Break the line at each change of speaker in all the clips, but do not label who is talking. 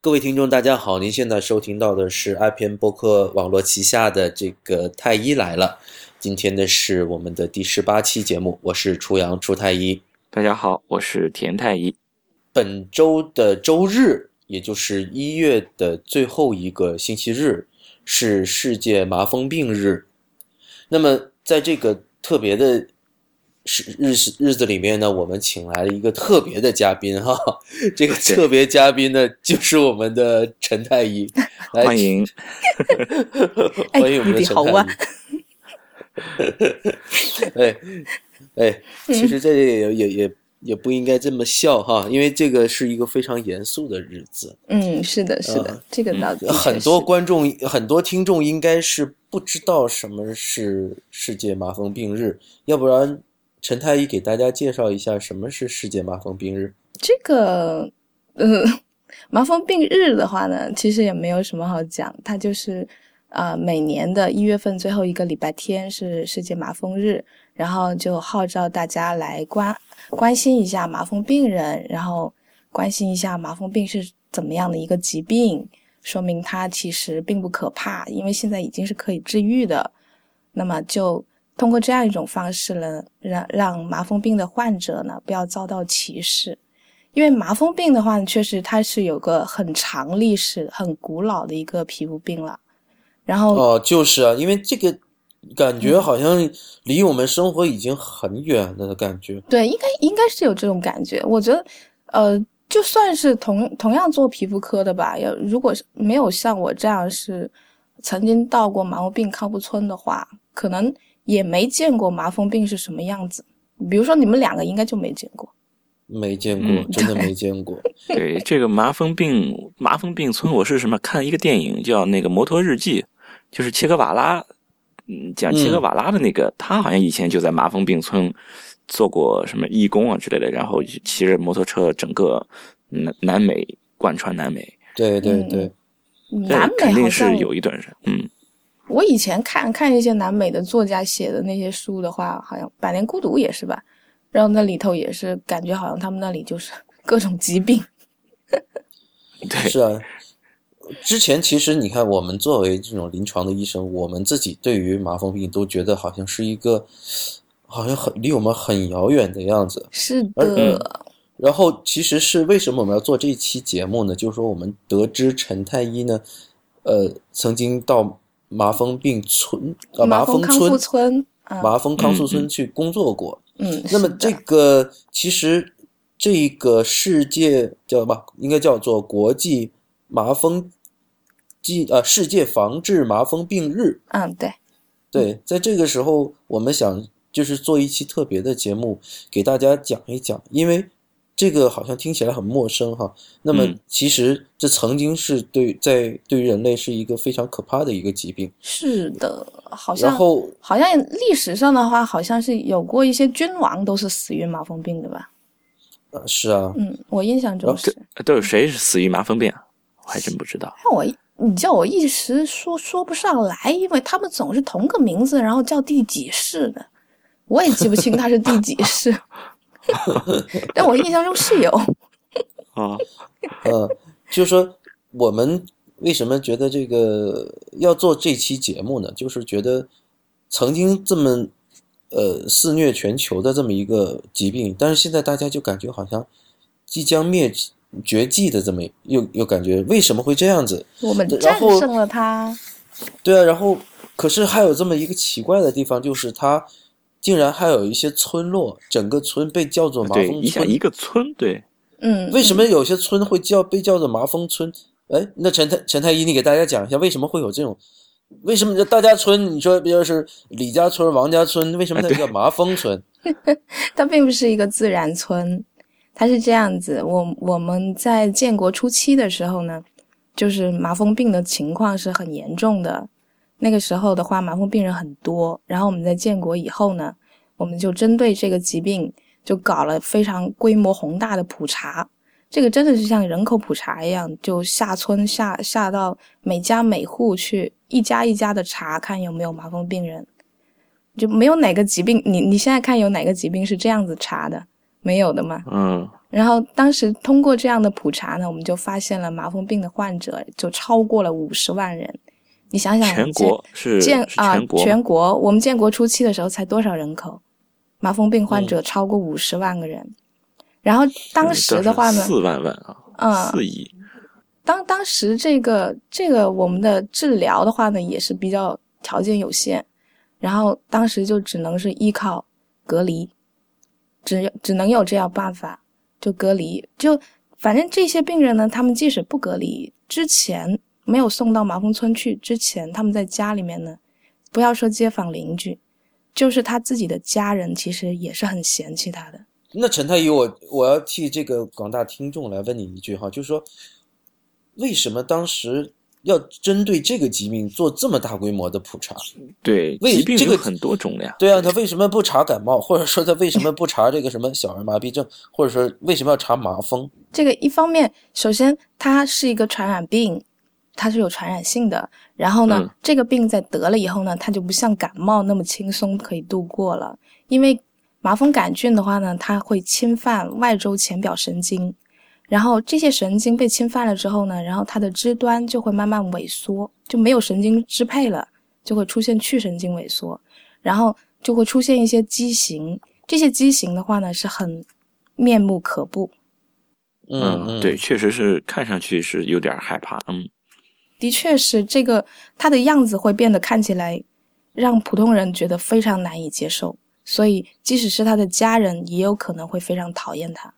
各位听众，大家好！您现在收听到的是 iPN 播客网络旗下的这个太医来了。今天呢是我们的第十八期节目，我是初阳初太医。
大家好，我是田太医。
本周的周日，也就是一月的最后一个星期日，是世界麻风病日。那么，在这个特别的。是日日子里面呢，我们请来了一个特别的嘉宾哈，这个特别嘉宾呢就是我们的陈太医，
欢迎，
欢迎我们的陈太医。哎哎，其实这也也也也不应该这么笑哈，因为这个是一个非常严肃的日子。
嗯，是的，是的，这个倒
很多观众、很多听众应该是不知道什么是世界麻风病日，要不然。陈太医给大家介绍一下什么是世界麻风病日。
这个，呃，麻风病日的话呢，其实也没有什么好讲，它就是，啊，每年的一月份最后一个礼拜天是世界麻风日，然后就号召大家来关关心一下麻风病人，然后关心一下麻风病是怎么样的一个疾病，说明它其实并不可怕，因为现在已经是可以治愈的，那么就。通过这样一种方式呢，让让麻风病的患者呢不要遭到歧视，因为麻风病的话呢，确实它是有个很长历史、很古老的一个皮肤病了。然后
哦，就是啊，因为这个感觉好像离我们生活已经很远了的感觉。
对，应该应该是有这种感觉。我觉得，呃，就算是同同样做皮肤科的吧，要如果是没有像我这样是曾经到过麻风病康复村的话，可能。也没见过麻风病是什么样子，比如说你们两个应该就没见过，
没见过，真的没见过。
对这个麻风病，麻风病村，我是什么看一个电影叫那个《摩托日记》，就是切格瓦拉，嗯，讲切格瓦拉的那个，他好像以前就在麻风病村做过什么义工啊之类的，然后骑着摩托车整个南南美贯穿南美。
对对对，
南美
肯定是有一段人，嗯。
我以前看看一些南美的作家写的那些书的话，好像《百年孤独》也是吧，然后那里头也是感觉好像他们那里就是各种疾病。
对，
是啊。之前其实你看，我们作为这种临床的医生，我们自己对于麻风病都觉得好像是一个，好像很离我们很遥远的样子。
是的。
然后其实是为什么我们要做这一期节目呢？就是说我们得知陈太医呢，呃，曾经到。麻风病村啊，麻风
村，
麻风康复村去工作过。
嗯，
那么这个其实这个世界叫什么？应该叫做国际麻风季呃世界防治麻风病日。
嗯，对，
对，在这个时候，我们想就是做一期特别的节目，给大家讲一讲，因为。这个好像听起来很陌生哈，那么其实这曾经是对在对于人类是一个非常可怕的一个疾病。
是的，好像
然后
好像历史上的话，好像是有过一些君王都是死于麻风病的吧？
呃，是啊，
嗯，我印象中是
都有谁是死于麻风病？啊我还真不知道。
那我你叫我一时说说不上来，因为他们总是同个名字，然后叫第几世的，我也记不清他是第几世。但我印象中是有
啊，
呃，就是说我们为什么觉得这个要做这期节目呢？就是觉得曾经这么呃肆虐全球的这么一个疾病，但是现在大家就感觉好像即将灭绝迹的这么又又感觉为什么会这样子？
我们战胜了它。
对啊，然后可是还有这么一个奇怪的地方，就是它。竟然还有一些村落，整个村被叫做麻风村。
一个村，对，
嗯。
为什么有些村会叫被叫做麻风村？哎，那陈太陈太医，你给大家讲一下，为什么会有这种？为什么大家村？你说，比如是李家村、王家村，为什么它叫麻风村？
它并不是一个自然村，它是这样子。我我们在建国初期的时候呢，就是麻风病的情况是很严重的。那个时候的话，麻风病人很多。然后我们在建国以后呢，我们就针对这个疾病，就搞了非常规模宏大的普查。这个真的是像人口普查一样，就下村下下到每家每户去，一家一家的查看有没有麻风病人。就没有哪个疾病，你你现在看有哪个疾病是这样子查的？没有的嘛。
嗯，
然后当时通过这样的普查呢，我们就发现了麻风病的患者就超过了五十万人。你想想，
全国是
建啊，
全国
全国，我们建国初期的时候才多少人口？麻风病患者超过五十万个人。然后当时的话呢，
四万万啊，
嗯，
四亿。
当当时这个这个我们的治疗的话呢，也是比较条件有限，然后当时就只能是依靠隔离，只只能有这样办法，就隔离。就反正这些病人呢，他们即使不隔离，之前没有送到麻风村去之前，他们在家里面呢，不要说街坊邻居，就是他自己的家人，其实也是很嫌弃他的。
那陈太医，我我要替这个广大听众来问你一句哈，就是说，为什么当时要针对这个疾病做这么大规模的普查？
对，
为
疾病
这个
有很多种的呀。
对啊，他为什么不查感冒，或者说他为什么不查这个什么小儿麻痹症，或者说为什么要查麻风？
这个一方面，首先它是一个传染病，它是有传染性的。然后呢，
嗯
这个病在得了以后呢，它就不像感冒那么轻松可以度过了，因为麻风杆菌的话呢，它会侵犯外周浅表神经，然后这些神经被侵犯了之后呢，然后它的肢端就会慢慢萎缩，就没有神经支配了，就会出现去神经萎缩，然后就会出现一些畸形。这些畸形的话呢，是很面目可怖。
嗯嗯，
对，确实是看上去是有点害怕。嗯，
的确是这个，他的样子会变得看起来让普通人觉得非常难以接受，所以即使是他的家人，也有可能会非常讨厌他。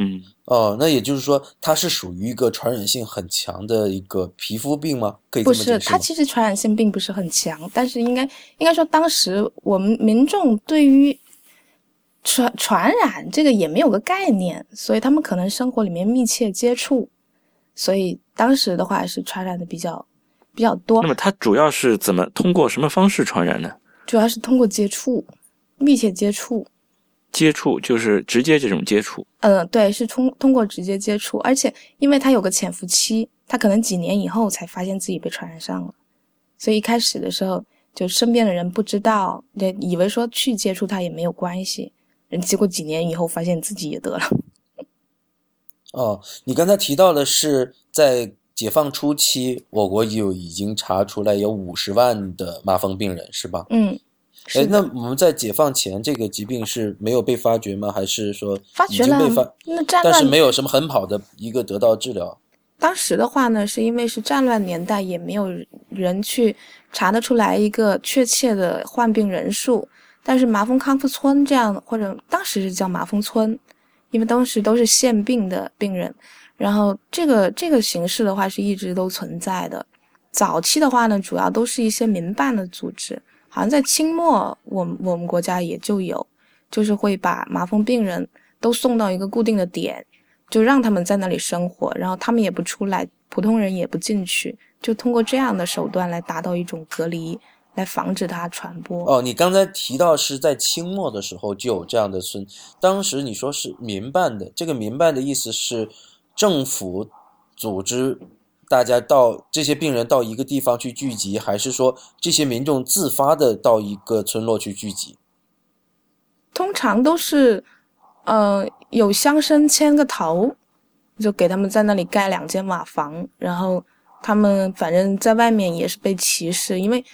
嗯，
哦，那也就是说，它是属于一个传染性很强的一个皮肤病吗？可以
不是，
么解释吗？
它其实传染性并不是很强，但是应该应该说，当时我们民众对于传传染这个也没有个概念，所以他们可能生活里面密切接触，所以当时的话是传染的比较比较多
那，么它主要是怎么通过什么方式传染呢？
主要是通过接触，密切接触。
接触就是直接这种接触。
嗯，对，是通通过直接接触，而且因为它有个潜伏期，他可能几年以后才发现自己被传染上了，所以一开始的时候，就身边的人不知道，也以为说去接触他也没有关系，人结果几年以后发现自己也得了。
哦，你刚才提到的是在解放初期，我国有已经查出来有五十万的麻风病人，是吧？
嗯，
哎，那，我们在解放前，这个疾病是没有被发觉吗？还是说已
发觉了
经被发，，
那战
但是没有什么很好的一个得到治疗？
当时的话呢，是因为是战乱年代，也没有人去查得出来一个确切的患病人数。但是麻风康复村这样，或者当时是叫麻风村，因为当时都是县病的病人，然后这个这个形式的话是一直都存在的。早期的话呢，主要都是一些民办的组织，好像在清末，我们我们国家也就有，就是会把麻风病人都送到一个固定的点，就让他们在那里生活，然后他们也不出来，普通人也不进去，就通过这样的手段来达到一种隔离，来防止它传播。
哦，你刚才提到是在清末的时候就有这样的村，当时你说是民办的，这个民办的意思是政府组织大家到这些病人到一个地方去聚集，还是说这些民众自发的到一个村落去聚集？
通常都是，呃，有乡绅牵个头，就给他们在那里盖两间瓦房，然后他们反正在外面也是被歧视，因为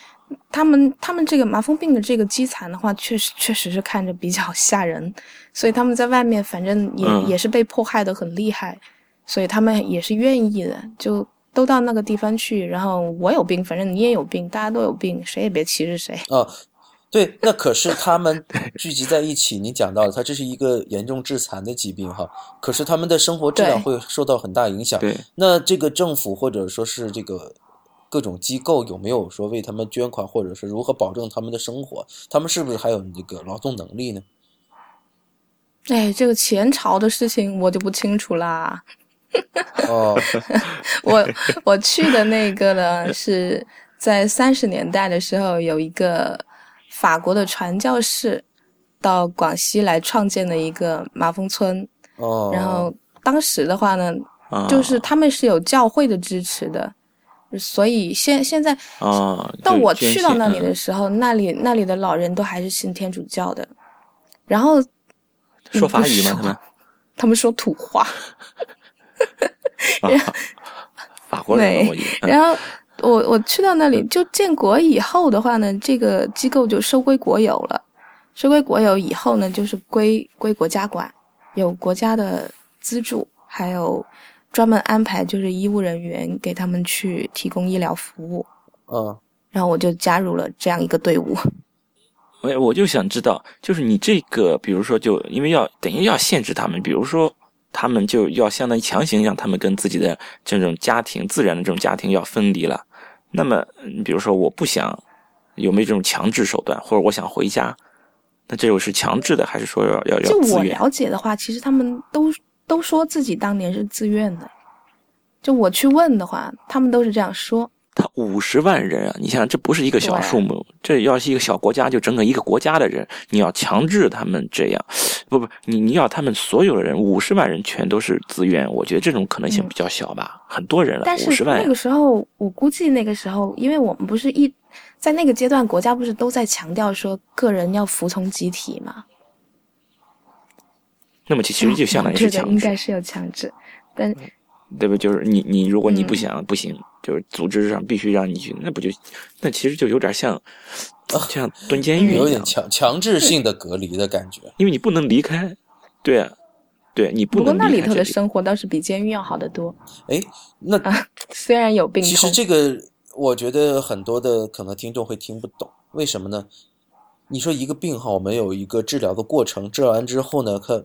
他们他们这个麻风病的这个凄惨的话，确实确实是看着比较吓人，所以他们在外面反正也、
嗯
也是被迫害的很厉害，所以他们也是愿意的，就都到那个地方去，然后我有病，反正你也有病，大家都有病，谁也别歧视谁。
啊，对，那可是他们聚集在一起，你讲到了，他这是一个严重致残的疾病哈，可是他们的生活质量会受到很大影响。
对，
那这个政府或者说是这个各种机构有没有说为他们捐款，或者是如何保证他们的生活？他们是不是还有那个劳动能力呢？
哎，这个前朝的事情我就不清楚啦。
哦，
我我去的那个呢，是在三十年代的时候，有一个法国的传教士到广西来创建的一个麻风村，
哦，
然后当时的话呢，
啊，
就是他们是有教会的支持的，所以现现在
啊，
到我去到那里的
嗯
时候，那里那里的老人都还是信天主教的，然后
说法语吗？他们
他们说土话。
啊，法国人，我
然后我我去到那里，就建国以后的话呢，这个机构就收归国有了。收归国有以后呢，就是归归国家管，有国家的资助，还有专门安排就是医务人员给他们去提供医疗服务。
嗯，
然后我就加入了这样一个队伍。
我我就想知道，就是你这个，比如说，就因为要等于要限制他们，比如说。他们就要相当于强行让他们跟自己的这种家庭、自然的这种家庭要分离了。那么，你比如说，我不想有没有这种强制手段，或者我想回家，那这又是强制的，还是说要要要？
就我了解的话，其实他们都都说自己当年是自愿的。就我去问的话，他们都是这样说。
他五十万人啊！你想，这不是一个小数目，这要是一个小国家，就整个一个国家的人，你要强制他们这样，不不，你你要他们所有的人五十万人全都是自愿，我觉得这种可能性比较小吧。很多人了，
但是那个时候，我估计那个时候，因为我们不是一在那个阶段，国家不是都在强调说个人要服从集体吗？
那么其实就相当于是强制，
应该是要强制，但。
对不？就是你你，如果你不想不行，就是组织上必须让你去，那不就那其实就有点像像蹲监狱，
有点强强制性的隔离的感觉，
因为你不能离开。对啊，对你不能。
不过那里头的生活倒是比监狱要好得多。
哎，那
虽然有病
其实这个我觉得很多的可能听众会听不懂，为什么呢？你说一个病号没有一个治疗的过程，治疗完之后呢，他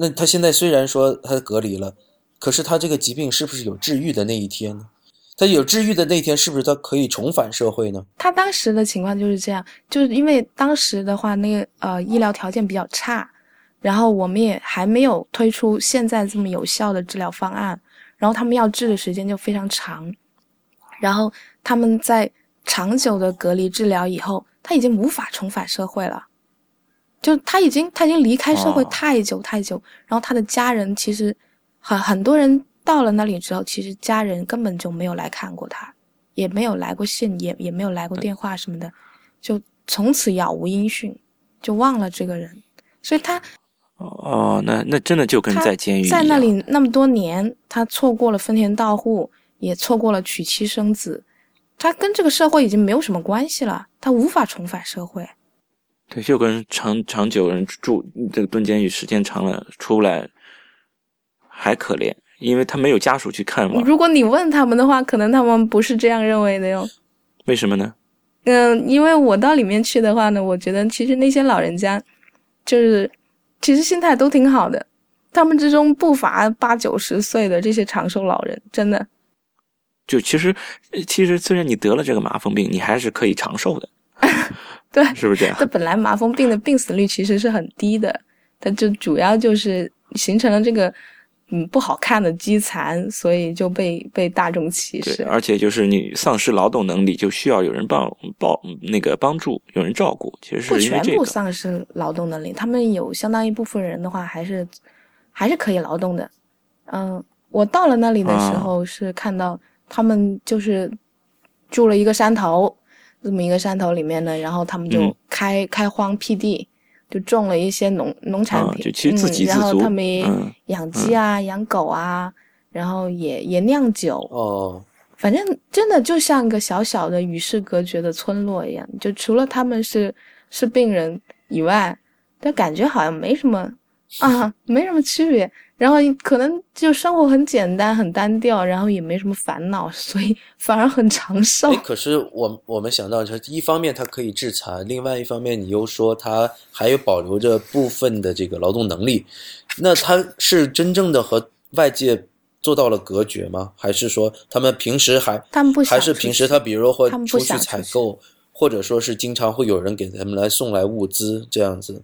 那他现在虽然说他隔离了。可是他这个疾病是不是有治愈的那一天呢？他有治愈的那一天，是不是他可以重返社会呢？
他当时的情况就是这样，就是因为当时的话，那个呃医疗条件比较差，然后我们也还没有推出现在这么有效的治疗方案，然后他们要治的时间就非常长，然后他们在长久的隔离治疗以后，他已经无法重返社会了，就他已经他已经离开社会太久太久，然后他的家人其实。很很多人到了那里之后，其实家人根本就没有来看过他，也没有来过信，也也没有来过电话什么的，就从此杳无音讯，就忘了这个人。所以他，
哦，那那真的就跟在监狱
在那里那么多年，他错过了分田到户，也错过了娶妻生子，他跟这个社会已经没有什么关系了，他无法重返社会。
对，就跟长长久人住这个蹲监狱时间长了出来。还可怜，因为他没有家属去看望。
如果你问他们的话，可能他们不是这样认为的哟。
为什么呢？
嗯，因为我到里面去的话呢，我觉得其实那些老人家，就是其实心态都挺好的。他们之中不乏八九十岁的这些长寿老人，真的。
就其实，其实虽然你得了这个麻风病，你还是可以长寿的。
对，
是不是这样？
这本来麻风病的病死率其实是很低的，它就主要就是形成了这个。嗯，不好看的肌残，所以就被被大众歧视。
对，而且就是你丧失劳动能力，就需要有人帮帮那个帮助，有人照顾。其实是
不全部丧失劳动能力，他们有相当一部分人的话，还是还是可以劳动的。嗯，我到了那里的时候是看到他们就是住了一个山头，这么一个山头里面呢，然后他们就开开荒辟地。就种了一些农农产品，
就其实自给
自足。然后他们养鸡啊，养狗啊，然后也也酿酒。
哦，
反正真的就像个小小的与世隔绝的村落一样，就除了他们是是病人以外，但感觉好像没什么啊，没什么区别。然后可能就生活很简单、很单调，然后也没什么烦恼，所以反而很长寿。
可是我我们想到，就一方面它可以致残，另外一方面你又说它还有保留着部分的这个劳动能力，那它是真正的和外界做到了隔绝吗？还是说他们平时还
他们不
还是平时他比如说会
出
去采购，或者说是经常会有人给他们来送来物资这样子？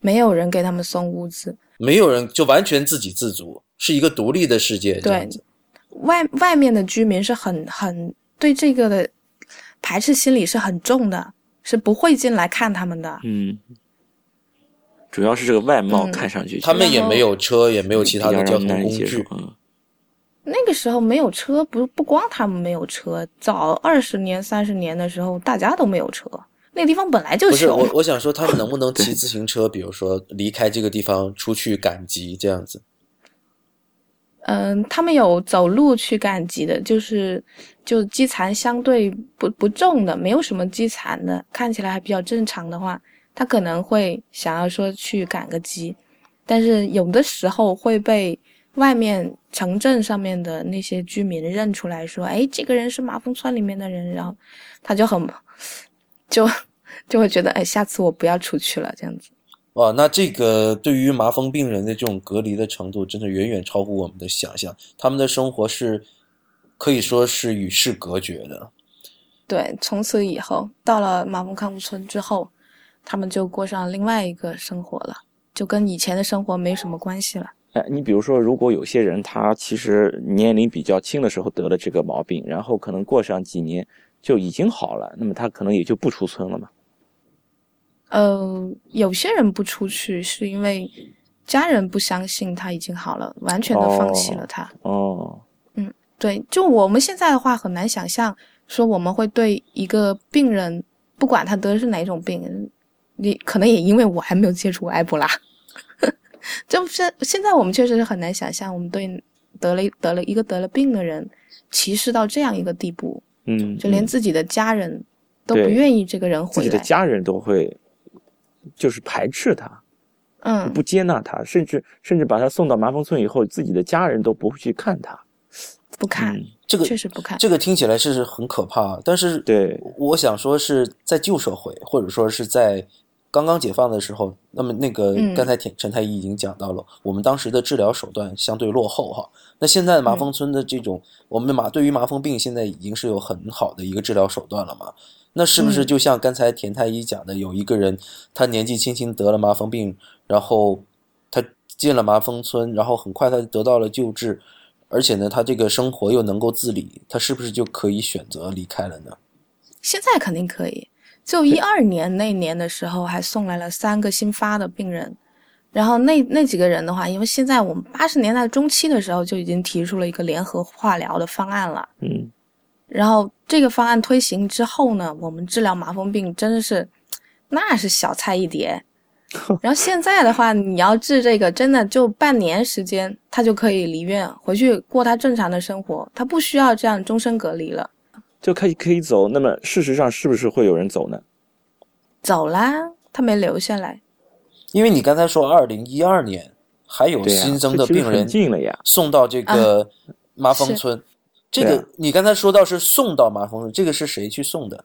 没有人给他们送物资。
没有人就完全自给自足，是一个独立的世界。
对，外外面的居民是很很对这个的排斥心理是很重的，是不会进来看他们的。
嗯，主要是这个外貌看上去，
他们也没有车，也没有其他的交通工具。
那个时候没有车，不不光他们没有车，早二十年、三十年的时候，大家都没有车，那个地方本来就
不是
穷。
我，我想说他们能不能 骑自行车，比如说离开这个地方出去赶集这样子？
嗯，他们有走路去赶集的，就是就积残相对不不重的，没有什么积残的，看起来还比较正常的话，他可能会想要说去赶个集，但是有的时候会被外面城镇上面的那些居民认出来说，哎，这个人是马蜂村里面的人，然后他就很就 就会觉得，哎，下次我不要出去了，这样子。
哇，那这个对于麻风病人的这种隔离的程度，真的远远超乎我们的想象。他们的生活是可以说是与世隔绝的。
对，从此以后到了麻风康复村之后，他们就过上另外一个生活了，就跟以前的生活没什么关系了。
哎，你比如说，如果有些人他其实年龄比较轻的时候得了这个毛病，然后可能过上几年就已经好了，那么他可能也就不出村了嘛。
呃，有些人不出去是因为家人不相信他已经好了，完全的放弃了他。
哦，嗯
对，就我们现在的话很难想象，说我们会对一个病人，不管他得的是哪种病，你可能也因为我还没有接触过埃博拉，就是现在我们确实是很难想象，我们对得了得了一个得了病的人歧视到这样一个地步，
嗯，
就连
嗯
自己的家人都不愿意这个人回来。
自己的家人都会就是排斥他，
嗯，
不接纳他，甚至甚至把他送到麻风村以后，自己的家人都不会去看他。
不看，
嗯，
这个
确实不看。
这个听起来是很可怕，但是
对，
我想说是在旧社会，或者说是在刚刚解放的时候，那么那个
嗯
刚才田陈太医已经讲到了，我们当时的治疗手段相对落后哈。那现在的麻风村的这种，我们麻对于麻风病现在已经是有很好的一个治疗手段了嘛？那是不是
嗯
就像刚才田太医讲的，有一个人他年纪轻轻得了麻风病，然后他进了麻风村，然后很快他就得到了救治，而且呢，他这个生活又能够自理，他是不是就可以选择离开了呢？
现在肯定可以。就一二年那年的时候，还送来了三个新发的病人，然后那那几个人的话，因为现在我们八十年代中期的时候就已经提出了一个联合化疗的方案了，
嗯，
然后这个方案推行之后呢，我们治疗麻风病真的是那是小菜一碟。然后现在的话，你要治这个，真的就半年时间，他就可以离院回去过他正常的生活，他不需要这样终身隔离了。
就可以可以走。那么事实上是不是会有人走呢？
走啦，他没留下来。
因为你刚才说二零一二年还有、新增的病人
近了呀。
送到这个麻风村，这个
啊
你刚才说到是送到麻风村，这个是谁去送的？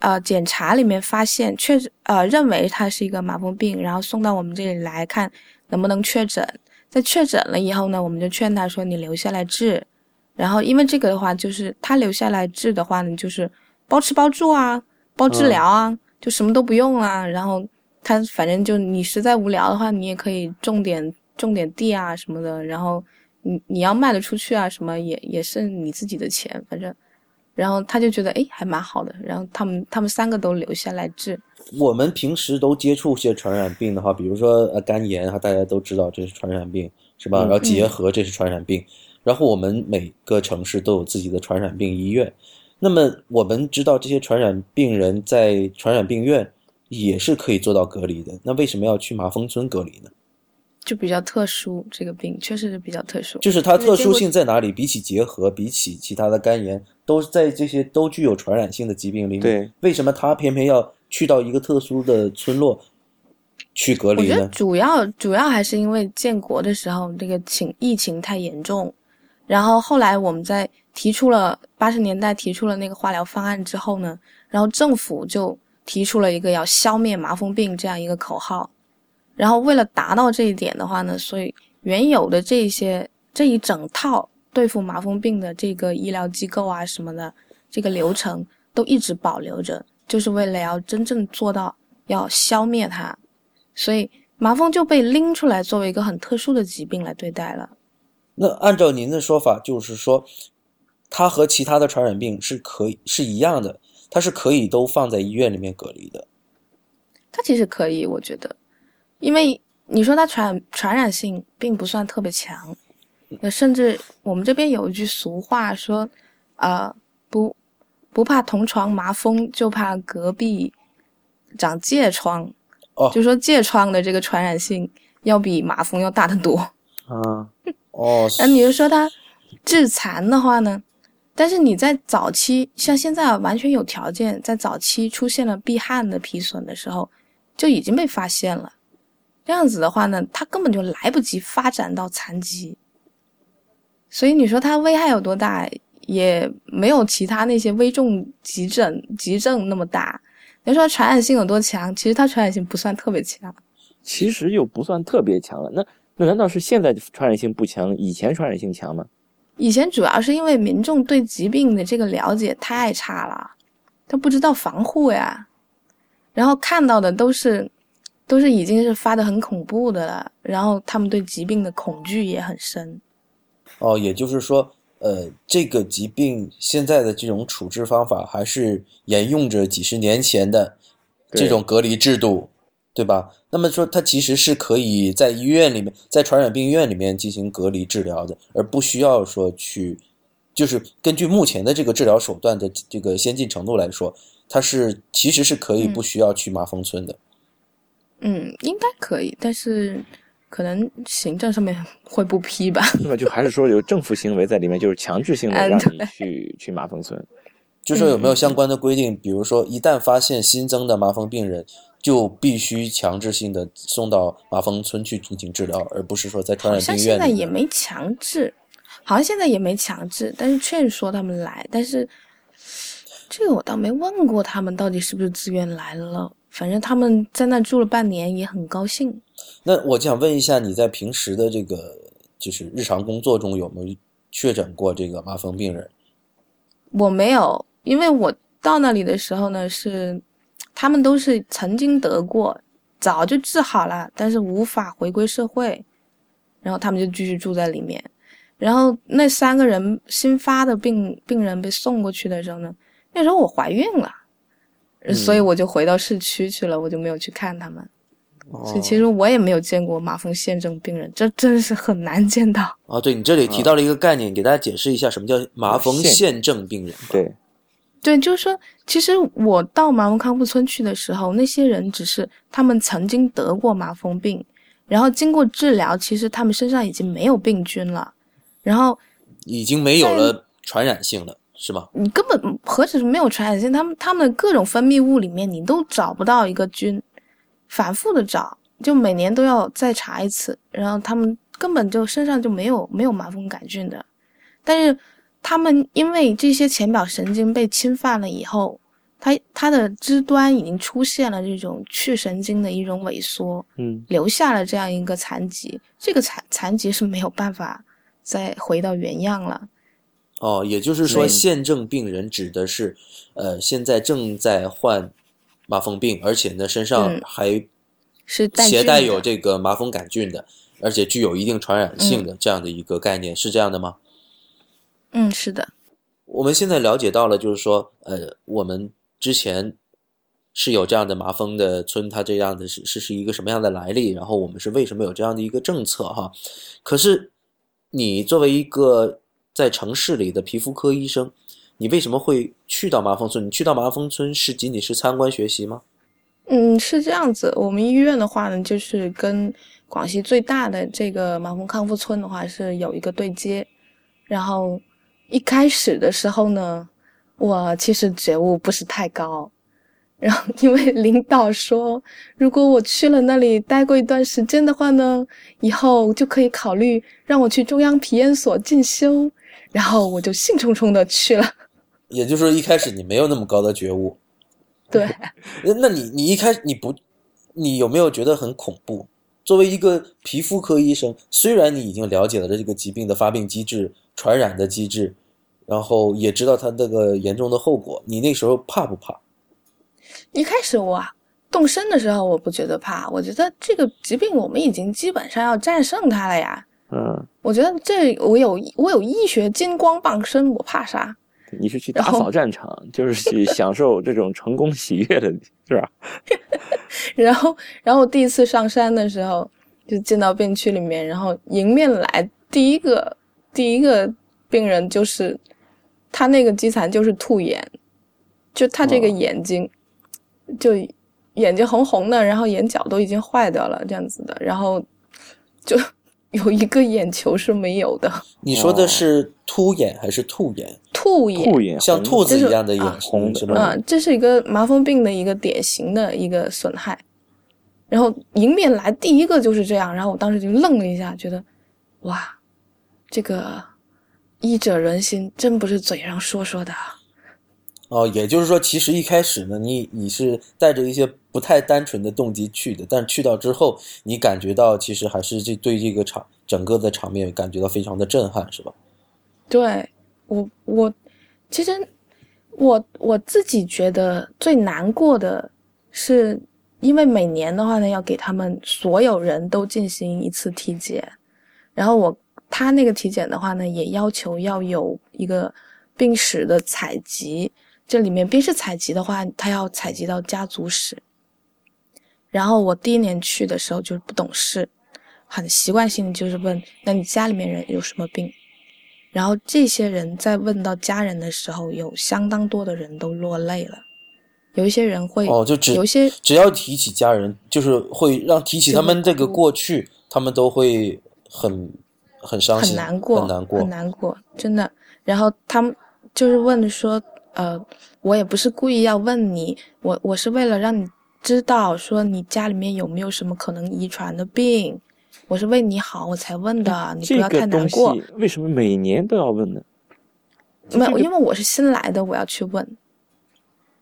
呃，检查里面发现确实呃认为他是一个麻风病，然后送到我们这里来看能不能确诊。在确诊了以后呢，我们就劝他说你留下来治。然后因为这个的话，就是他留下来治的话呢，就是包吃包住啊，包治疗啊，就什么都不用啊。然后他反正就你实在无聊的话，你也可以种点种点地啊什么的。然后你你要卖得出去啊什么也也是你自己的钱，反正。然后他就觉得哎还蛮好的，然后他们他们三个都留下来治。
我们平时都接触些传染病的话，比如说呃肝炎哈，大家都知道这是传染病，是吧？
嗯
然后结核这是传染病，然后我们每个城市都有自己的传染病医院。那么我们知道这些传染病人在传染病院也是可以做到隔离的，那为什么要去麻风村隔离呢？
就比较特殊，这个病确实是比较特殊。
就是它特殊性在哪里？比起结核，比起其他的肝炎，都在这些都具有传染性的疾病里面。
对，
为什么他偏偏要去到一个特殊的村落去隔离
我觉得
呢？
主要主要还是因为建国的时候这个情疫情太严重，然后后来我们在提出了八十年代提出了那个化疗方案之后呢，然后政府就提出了一个要消灭麻风病这样一个口号，然后为了达到这一点的话呢，所以原有的这些这一整套对付麻风病的这个医疗机构啊什么的这个流程都一直保留着，就是为了要真正做到要消灭它。所以麻风就被拎出来作为一个很特殊的疾病来对待了。
那按照您的说法，就是说，它和其他的传染病是可以是一样的，它是可以都放在医院里面隔离的。
它其实可以，我觉得，因为你说它传传染性并不算特别强，呃甚至我们这边有一句俗话说，呃，不不怕同床麻风，就怕隔壁长疥疮，
哦
就说疥疮的这个传染性要比麻风要大得多。
啊，
哦，
那你就说他致残的话呢？但是你在早期，像现在完全有条件，在早期出现了避汗的皮损的时候，就已经被发现了。这样子的话呢，他根本就来不及发展到残疾。所以你说它危害有多大，也没有其他那些危重急症急症那么大。你说传染性有多强？其实它传染性不算特别强。
其实又不算特别强了。那那难道是现在传染性不强，以前传染性强吗？
以前主要是因为民众对疾病的这个了解太差了，他不知道防护呀，然后看到的都是都是已经是发的很恐怖的了，然后他们对疾病的恐惧也很深。
哦，也就是说，呃，这个疾病现在的这种处置方法还是沿用着几十年前的这种隔离制度，对吧？那么说，它其实是可以在医院里面，在传染病医院里面进行隔离治疗的，而不需要说去，就是根据目前的这个治疗手段的这个先进程度来说，它是其实是可以不需要去麻风村的。
嗯，应该可以，但是可能行政上面会不批吧。
那么？就还是说有政府行为在里面，就是强制性的
嗯
让你
对
去去麻风村。
就说有没有
嗯
相关的规定，比如说一旦发现新增的麻风病人，就必须强制性的送到麻风村去进行治疗，而不是说在传染病院。
现在也没强制，好像现在也没强制，但是劝说他们来。但是这个我倒没问过他们到底是不是自愿来了。反正他们在那住了半年，也很高兴。
那我想问一下，你在平时的这个就是日常工作中有没有确诊过这个麻风病人？
我没有，因为我到那里的时候呢，是他们都是曾经得过，早就治好了，但是无法回归社会，然后他们就继续住在里面。然后那三个人新发的病病人被送过去的时候呢，那时候我怀孕了，所以我就回到市区去了，我就没有去看他们。所以其实我也没有见过麻风现症病人，这真是很难见到。
啊，对你这里提到了一个概念，给大家解释一下什么叫麻风
县
县症病人。
对，
对，就是说，其实我到麻风康复村去的时候，那些人只是他们曾经得过麻风病，然后经过治疗，其实他们身上已经没有病菌了，然后
已经没有了传染性了，是吗？
你根本何止是没有传染性，他们他们的各种分泌物里面你都找不到一个菌，反复的找，就每年都要再查一次，然后他们根本就身上就没有没有麻风杆菌的，但是他们因为这些浅表神经被侵犯了以后，它它的肢端已经出现了这种去神经的一种萎缩，
嗯，
留下了这样一个残疾，这个残残疾是没有办法再回到原样了。
哦，也就是说，现症病人指的是，呃，现在正在患麻风病，而且呢身上
嗯。
还
是带
携带有这个麻风杆菌的，而且具有一定传染性的这样的一个概念，是这样的吗？
嗯，是的，
我们现在了解到了，就是说，呃，我们之前是有这样的麻风的村，它这样的是是是一个什么样的来历，然后我们是为什么有这样的一个政策哈？可是你作为一个在城市里的皮肤科医生，你为什么会去到麻风村？你去到麻风村是仅仅是参观学习吗？
嗯，是这样子。我们医院的话呢，就是跟广西最大的这个麻风康复村的话是有一个对接。然后一开始的时候呢，我其实觉悟不是太高。然后因为领导说，如果我去了那里待过一段时间的话呢，以后就可以考虑让我去中央皮研所进修。然后我就兴冲冲的去了。
也就是说，一开始你没有那么高的觉悟。
对，
那那你你一开始你不，你有没有觉得很恐怖？作为一个皮肤科医生，虽然你已经了解了这个疾病的发病机制、传染的机制，然后也知道他那个严重的后果，你那时候怕不怕？
一开始我动身的时候，我不觉得怕，我觉得这个疾病我们已经基本上要战胜它了呀。
嗯，
我觉得这我有我有医学金光傍身，我怕啥？
你是去打扫战场，就是去 享受这种成功喜悦的，是吧？
然后，然后我第一次上山的时候，就进到病区里面，然后迎面来第一个第一个病人就是他那个肌残就是兔眼，就他这个
哦
眼睛就眼睛红红的，然后眼角都已经坏掉了这样子的，然后就有一个眼球是没有的，
你说的是凸眼还是兔眼？
兔眼。
兔眼
像兔子一样的眼
啊
红的
是吧？
嗯，这是一个麻风病的一个典型的一个损害。然后迎面来第一个就是这样，然后我当时就愣了一下，觉得哇，这个医者仁心真不是嘴上说说的。
哦，也就是说，其实一开始呢，你你是带着一些不太单纯的动机去的，但去到之后，你感觉到其实还是这对这个场整个的场面感觉到非常的震撼，是吧？
对我，我其实我我自己觉得最难过的是，因为每年的话呢，要给他们所有人都进行一次体检，然后我他那个体检的话呢，也要求要有一个病史的采集，这里面病史采集的话，他要采集到家族史。然后我第一年去的时候就是不懂事，很习惯性的就是问，那你家里面人有什么病？然后这些人在问到家人的时候，有相当多的人都落泪了，有一些人会
哦，就只
有一些
只要提起家人，就是会让提起他们这个过去，他们都会很很伤
很
心，
难过，
很难过
很。难过，真的。然后他们就是问说，呃，我也不是故意要问你，我我是为了让你知道，说你家里面有没有什么可能遗传的病，我是为你好我才问的，你不要太难过。
西为什么每年都要问呢？
没有，因为我是新来的，我要去问。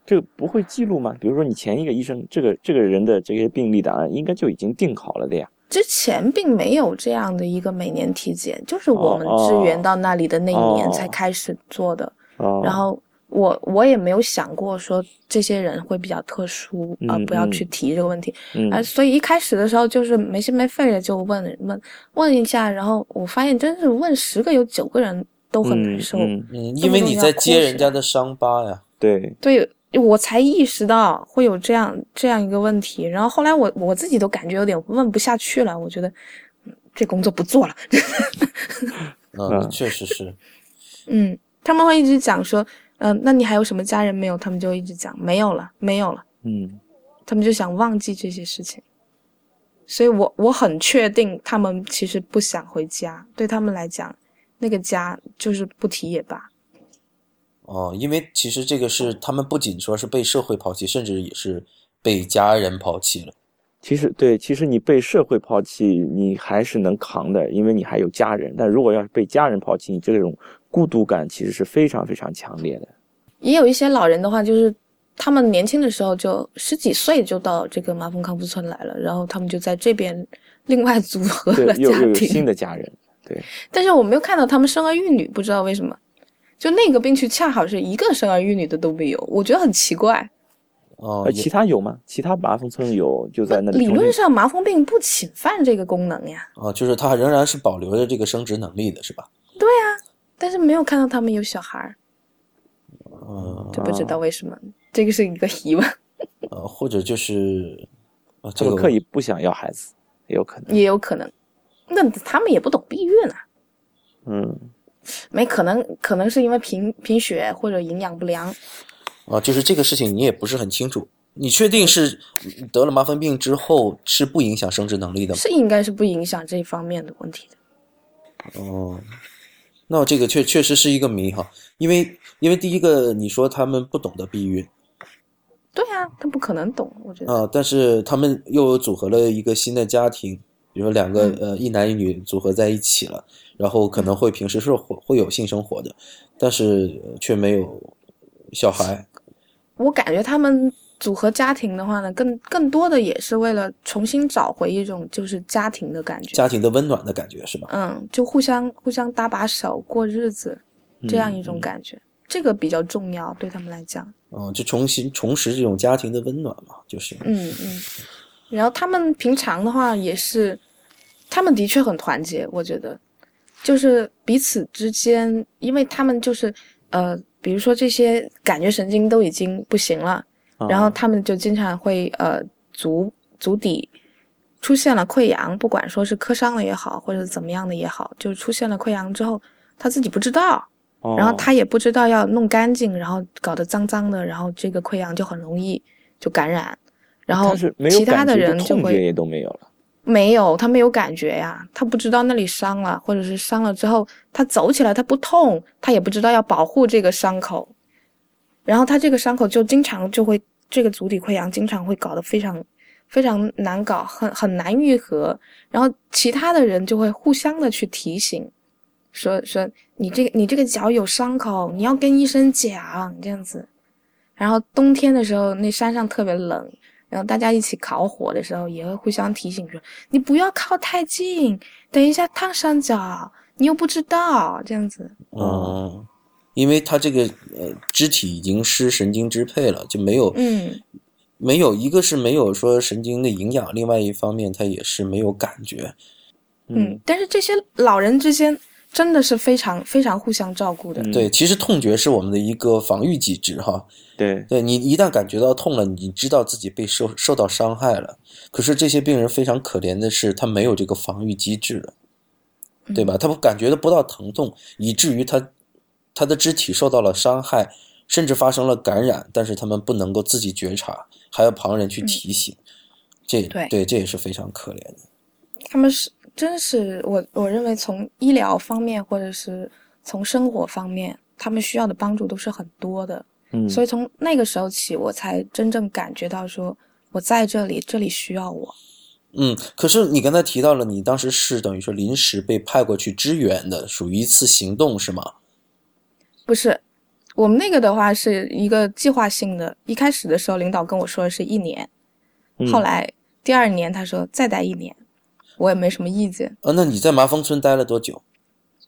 这个不会记录吗？比如说你前一个医生，这个这个人的这些病例档案应该就已经定好了的呀。
之前并没有这样的一个每年体检，就是我们
哦
支援到那里的那一年
哦
才开始做的。
哦，
然后我我也没有想过说这些人会比较特殊啊、
嗯
不要
嗯
去提这个问题。
嗯
啊，所以一开始的时候就是没心没肺的就问问问一下，然后我发现真是问十个有九个人都很难受。
嗯，
因为你在揭人家的伤疤呀。
对，
对我才意识到会有这样这样一个问题，然后后来我我自己都感觉有点问不下去了，我觉得、嗯这工作不做了。
嗯，
嗯
确实是。
嗯，他们会一直讲说，嗯、那你还有什么家人没有？他们就一直讲没有了，没有了。
嗯
他们就想忘记这些事情，所以我我很确定他们其实不想回家，对他们来讲，那个家就是不提也罢。
哦，因为其实这个是他们不仅说是被社会抛弃，甚至也是被家人抛弃了。
其实对，其实你被社会抛弃，你还是能扛的，因为你还有家人。但如果要是被家人抛弃，你这种孤独感其实是非常非常强烈的。
也有一些老人的话，就是他们年轻的时候就十几岁就到这个麻风康复村来了，然后他们就在这边另外组合了，家
又有新。的家人。对，
但是我没有看到他们生儿育女，不知道为什么。就那个病区恰好是一个生儿育女的都没有，我觉得很奇怪。
哦，
其他有吗？其他麻风村有就在那里
理论上麻风病不侵犯这个功能呀，
啊，就是他仍然是保留着这个生殖能力的，是吧？
对啊但是没有看到他们有小孩儿。
嗯，
就不知道为什么，这个是一个疑问，
呃，或者就是，啊，这个
他们刻意不想要孩子，也有可能。
也有可能。那他们也不懂避孕啊，
嗯，
没可能，可能是因为贫贫血或者营养不良。
啊，就是这个事情你也不是很清楚。你确定是得了麻风病之后是不影响生殖能力的吗？
是应该是不影响这方面的问题的。
哦，那这个确确实是一个谜哈，因为因为第一个你说他们不懂得避孕
对啊，他不可能懂，我觉得。
啊，但是他们又组合了一个新的家庭，比如说两个
嗯
呃一男一女组合在一起了，然后可能会平时是会会有性生活的，但是呃却没有小孩。
我感觉他们组合家庭的话呢，更更多的也是为了重新找回一种就是家庭的感觉。
家庭的温暖的感觉是吧？
嗯，就互相互相搭把手过日子，这样一种
嗯
感觉，这个比较重要对他们来讲。
嗯，就重新重拾这种家庭的温暖嘛，就是
嗯嗯，然后他们平常的话也是，他们的确很团结，我觉得，就是彼此之间，因为他们就是呃，比如说这些感觉神经都已经不行了，
啊
然后他们就经常会呃足足底出现了溃疡，不管说是磕伤了也好，或者怎么样的也好，就出现了溃疡之后，他自己不知道，
哦
然后他也不知道要弄干净，然后搞得脏脏的，然后这个溃疡就很容易就感染，然后其他的人就会
痛觉也都没有了。
没有，他没有感觉呀，他不知道那里伤了，或者是伤了之后，他走起来他不痛，他也不知道要保护这个伤口，然后他这个伤口就经常就会这个足底溃疡经常会搞得非常非常难搞，很很难愈合，然后其他的人就会互相的去提醒，说说你这个你这个脚有伤口，你要跟医生讲这样子，然后冬天的时候那山上特别冷。然后大家一起烤火的时候，也会互相提醒说：“你不要靠太近，等一下烫伤脚，你又不知道这样子。”
嗯，因为他这个呃肢体已经失神经支配了，就没有
嗯
没有一个是没有说神经的营养，另外一方面他也是没有感觉。
嗯，但是这些老人之间真的是非常非常互相照顾的。
嗯
对，其实痛觉是我们的一个防御机制哈。
对，
对你一旦感觉到痛了，你知道自己被受受到伤害了。可是这些病人非常可怜的是，他没有这个防御机制了，对吧？他不感觉得不到疼痛，以至于他他的肢体受到了伤害，甚至发生了感染，但是他们不能够自己觉察，还要旁人去提醒。这
对
对，这也是非常可怜的。
他们是真是我我认为从医疗方面或者是从生活方面，他们需要的帮助都是很多的。
嗯，
所以从那个时候起，我才真正感觉到说我在这里，这里需要我。
嗯，可是你刚才提到了，你当时是等于说临时被派过去支援的，属于一次行动是吗？
不是，我们那个的话是一个计划性的。一开始的时候，领导跟我说的是一年，
嗯
后来第二年他说再待一年，我也没什么意见。
啊，那你在麻风村待了多久？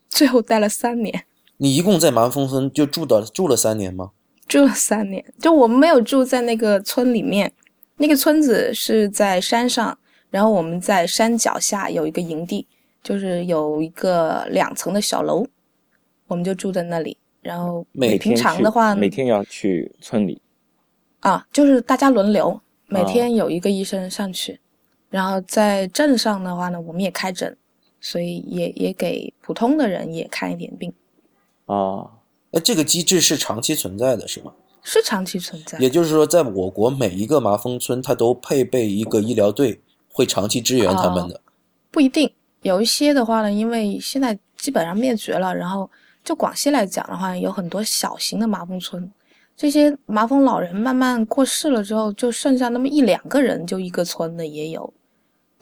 最后待了三年，
你一共在麻风村就住到住了三年吗？
住了三年。就我们没有住在那个村里面，那个村子是在山上，然后我们在山脚下有一个营地，就是有一个两层的小楼，我们就住在那里。然后
每平
常的话，
每天要去村里。
啊，就是大家轮流，每
啊
天有一个医生上去，然后在镇上的话呢，我们也开诊，所以也也给普通的人也看一点病，
啊，
那这个机制是长期存在的，是吗？
是长期存在。
也就是说，在我国每一个麻风村，它都配备一个医疗队，会长期支援他们的。
不一定，有一些的话呢，因为现在基本上灭绝了，然后就广西来讲的话，有很多小型的麻风村，这些麻风老人慢慢过世了之后，就剩下那么一两个人，就一个村的也有。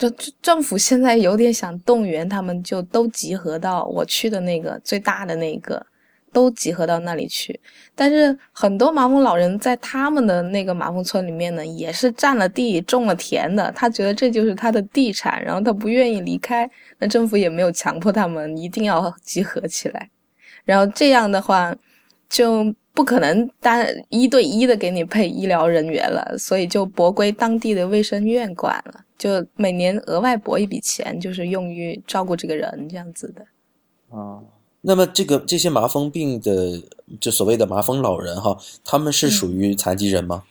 就政府现在有点想动员他们，就都集合到我去的那个最大的那个，都集合到那里去。但是很多麻风老人在他们的那个麻风村里面呢，也是占了地、种了田的。他觉得这就是他的地产，然后他不愿意离开。那政府也没有强迫他们一定要集合起来。然后这样的话，就不可能单一对一的给你配医疗人员了，所以就拨归当地的卫生院管了。就每年额外拨一笔钱，就是用于照顾这个人这样子的。
啊，
那么，这个这些麻风病的，就所谓的麻风老人哈，他们是属于残疾人吗？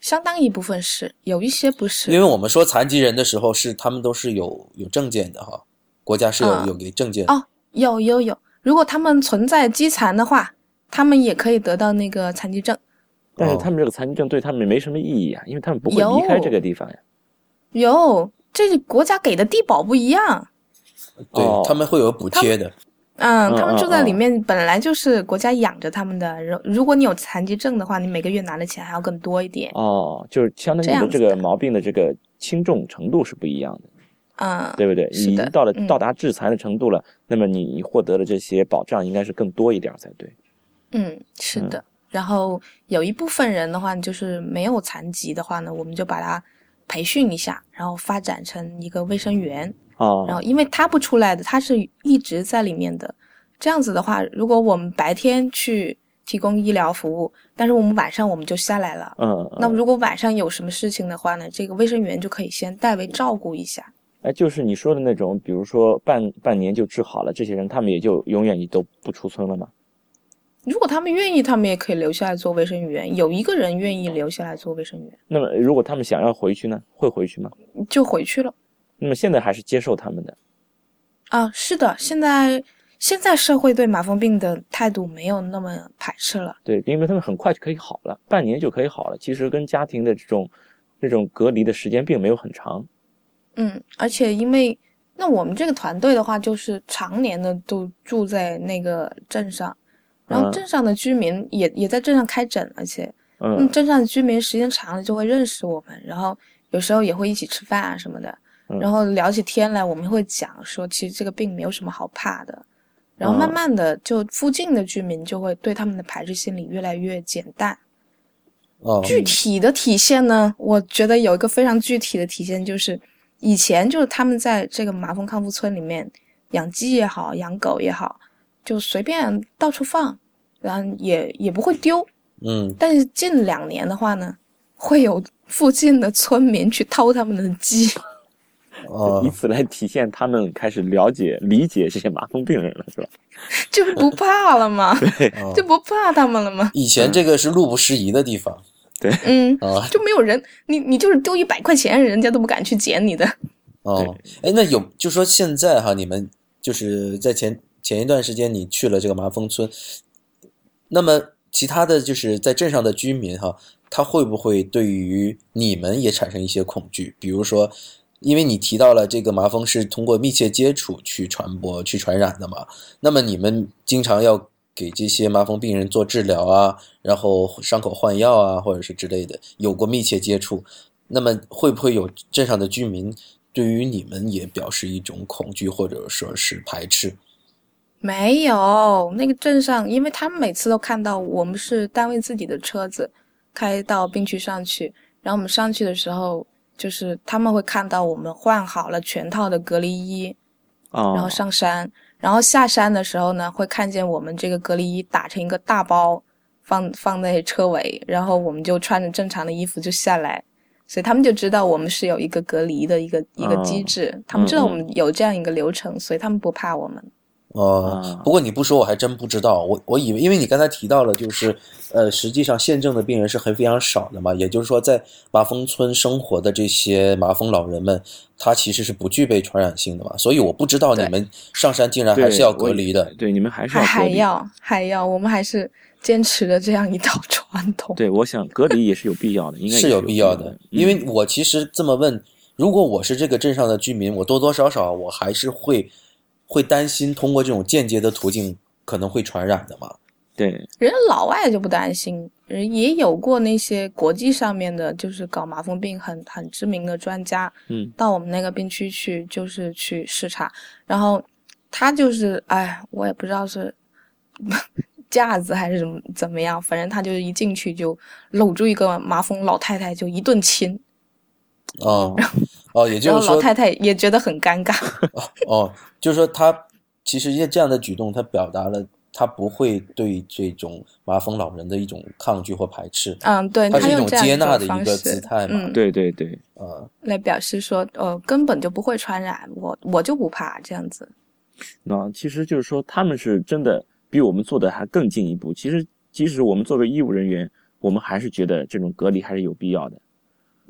相当一部分是，有一些不是。
因为我们说残疾人的时候，是他们都是有有证件的哈，国家是有、
啊
有给证件。
哦，有有有，如果他们存在肌残的话，他们也可以得到那个残疾证。
哦
但是他们这个残疾证对他们没什么意义啊，因为他们不会离开这个地方呀。
有，这是国家给的地保不一样。
对、
哦
他们会有补贴的。
嗯，
嗯
他们住在
嗯
里面本来就是国家养着他们的。如如果你有残疾证的话，你每个月拿的钱还要更多一点。
哦，就是相当于你的这个毛病的这个轻重程度是不一样的，
嗯，
对不对？
是的
你到了
嗯
到达致残的程度了，那么你获得的这些保障应该是更多一点才对。
嗯，是
嗯
的。然后有一部分人的话，就是没有残疾的话呢，我们就把他培训一下，然后发展成一个卫生员。
哦，
然后因为他不出来的，他是一直在里面的。这样子的话，如果我们白天去提供医疗服务，但是我们晚上我们就下来了。
嗯，
那
嗯
如果晚上有什么事情的话呢，这个卫生员就可以先代为照顾一下。
哎，就是你说的那种，比如说半半年就治好了，这些人他们也就永远都不出村了吗？
如果他们愿意，他们也可以留下来做卫生员。有一个人愿意留下来做卫生员，
那么如果他们想要回去呢，会回去吗？
就回去了。
那么现在还是接受他们的。
啊，是的，现在现在社会对麻风病的态度没有那么排斥了。
对，因为他们很快就可以好了，半年就可以好了。其实跟家庭的这种这种隔离的时间并没有很长。
嗯，而且因为那我们这个团队的话，就是常年的都住在那个镇上，然后
嗯。
镇上的居民也也在镇上开诊，而且嗯，
嗯
镇上的居民时间长了就会认识我们，然后有时候也会一起吃饭啊什么的，
嗯。
然后聊起天来，我们会讲说，其实这个病没有什么好怕的。然后慢
嗯。
慢的，就附近的居民就会对他们的排斥心理越来越减淡。
哦，
具体的体现呢，我觉得有一个非常具体的体现，就是以前就是他们在这个麻风康复村里面养鸡也好，养狗也好，就随便到处放，然后也也不会丢。
嗯，
但是近两年的话呢，会有附近的村民去偷他们的鸡。
哦
以，此来体现他们开始了解、理解这些麻风病人了，是吧？
就不怕了吗？
哦
就不怕他们了吗？
以前这个是路不拾遗的地方 对
嗯，
啊。
就没有人，你你就是丢一百块钱，人家都不敢去捡你的。
哦，哎，那有就说现在哈，你们就是在前前一段时间你去了这个麻风村，那么其他的就是在镇上的居民哈，他会不会对于你们也产生一些恐惧？比如说，因为你提到了这个麻风是通过密切接触去传播、去传染的嘛，那么你们经常要给这些麻风病人做治疗啊，然后伤口换药啊，或者是之类的，有过密切接触，那么会不会有镇上的居民对于你们也表示一种恐惧或者说是排斥？
没有，那个镇上，因为他们每次都看到我们是单位自己的车子开到病区上去，然后我们上去的时候，就是他们会看到我们换好了全套的隔离衣，
哦，
然后上山，然后下山的时候呢，会看见我们这个隔离衣打成一个大包，放放在车尾，然后我们就穿着正常的衣服就下来，所以他们就知道我们是有一个隔离的一个一个机制，他们知道我们有这样一个流程，所以他们不怕我们。
哦、
啊
不过你不说我还真不知道，我我以为因为你刚才提到了，就是呃，实际上县政的病人是很非常少的嘛，也就是说，在麻风村生活的这些麻风老人们，他其实是不具备传染性的嘛，所以我不知道你们上山竟然还是要隔离的。
对，你们还是
还
要隔离。
还要还要，我们还是坚持着这样一套传统。
对，我想隔离也是有必要的，应该
是有
必
必要的，因
嗯
为我其实这么问，如果我是这个镇上的居民，我多多少少我还是会会担心通过这种间接的途径可能会传染的嘛。
对。
人家老外就不担心，人也有过那些国际上面的，就是搞麻风病很很知名的专家，
嗯，
到我们那个病区去，就是去视察，然后他就是，哎，我也不知道是 架子还是怎么怎么样，反正他就是一进去就搂住一个麻风老太太就一顿亲，
哦哦，也就是说，
老太太也觉得很尴尬。
哦，就是说他其实这样的举动，他表达了他不会对这种麻风老人的一种抗拒或排斥，
嗯，对，
他是一种接纳的一个姿态嘛
嗯，
对对对，
呃，
来表示说，呃，根本就不会传染，我我就不怕这样子。
那其实就是说，他们是真的比我们做的还更进一步。其实，即使我们作为医务人员，我们还是觉得这种隔离还是有必要的。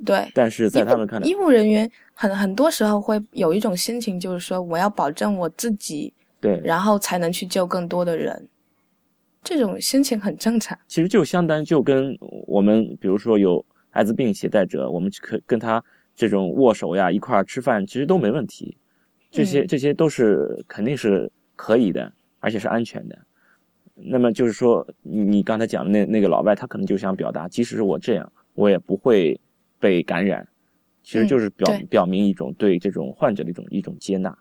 对，
但是在他们看来
医，务人员很很多时候会有一种心情，就是说我要保证我自己，
对，
然后才能去救更多的人，这种心情很正常。
其实就相当就跟我们比如说有艾滋病携带者，我们可跟他这种握手呀，一块儿吃饭，其实都没问题。这些
嗯
这些都是肯定是可以的，而且是安全的。那么就是说，你你刚才讲的那那个老外，他可能就想表达，即使是我这样，我也不会被感染。其实就是表、
对
表明一种对这种患者的一种一种接纳。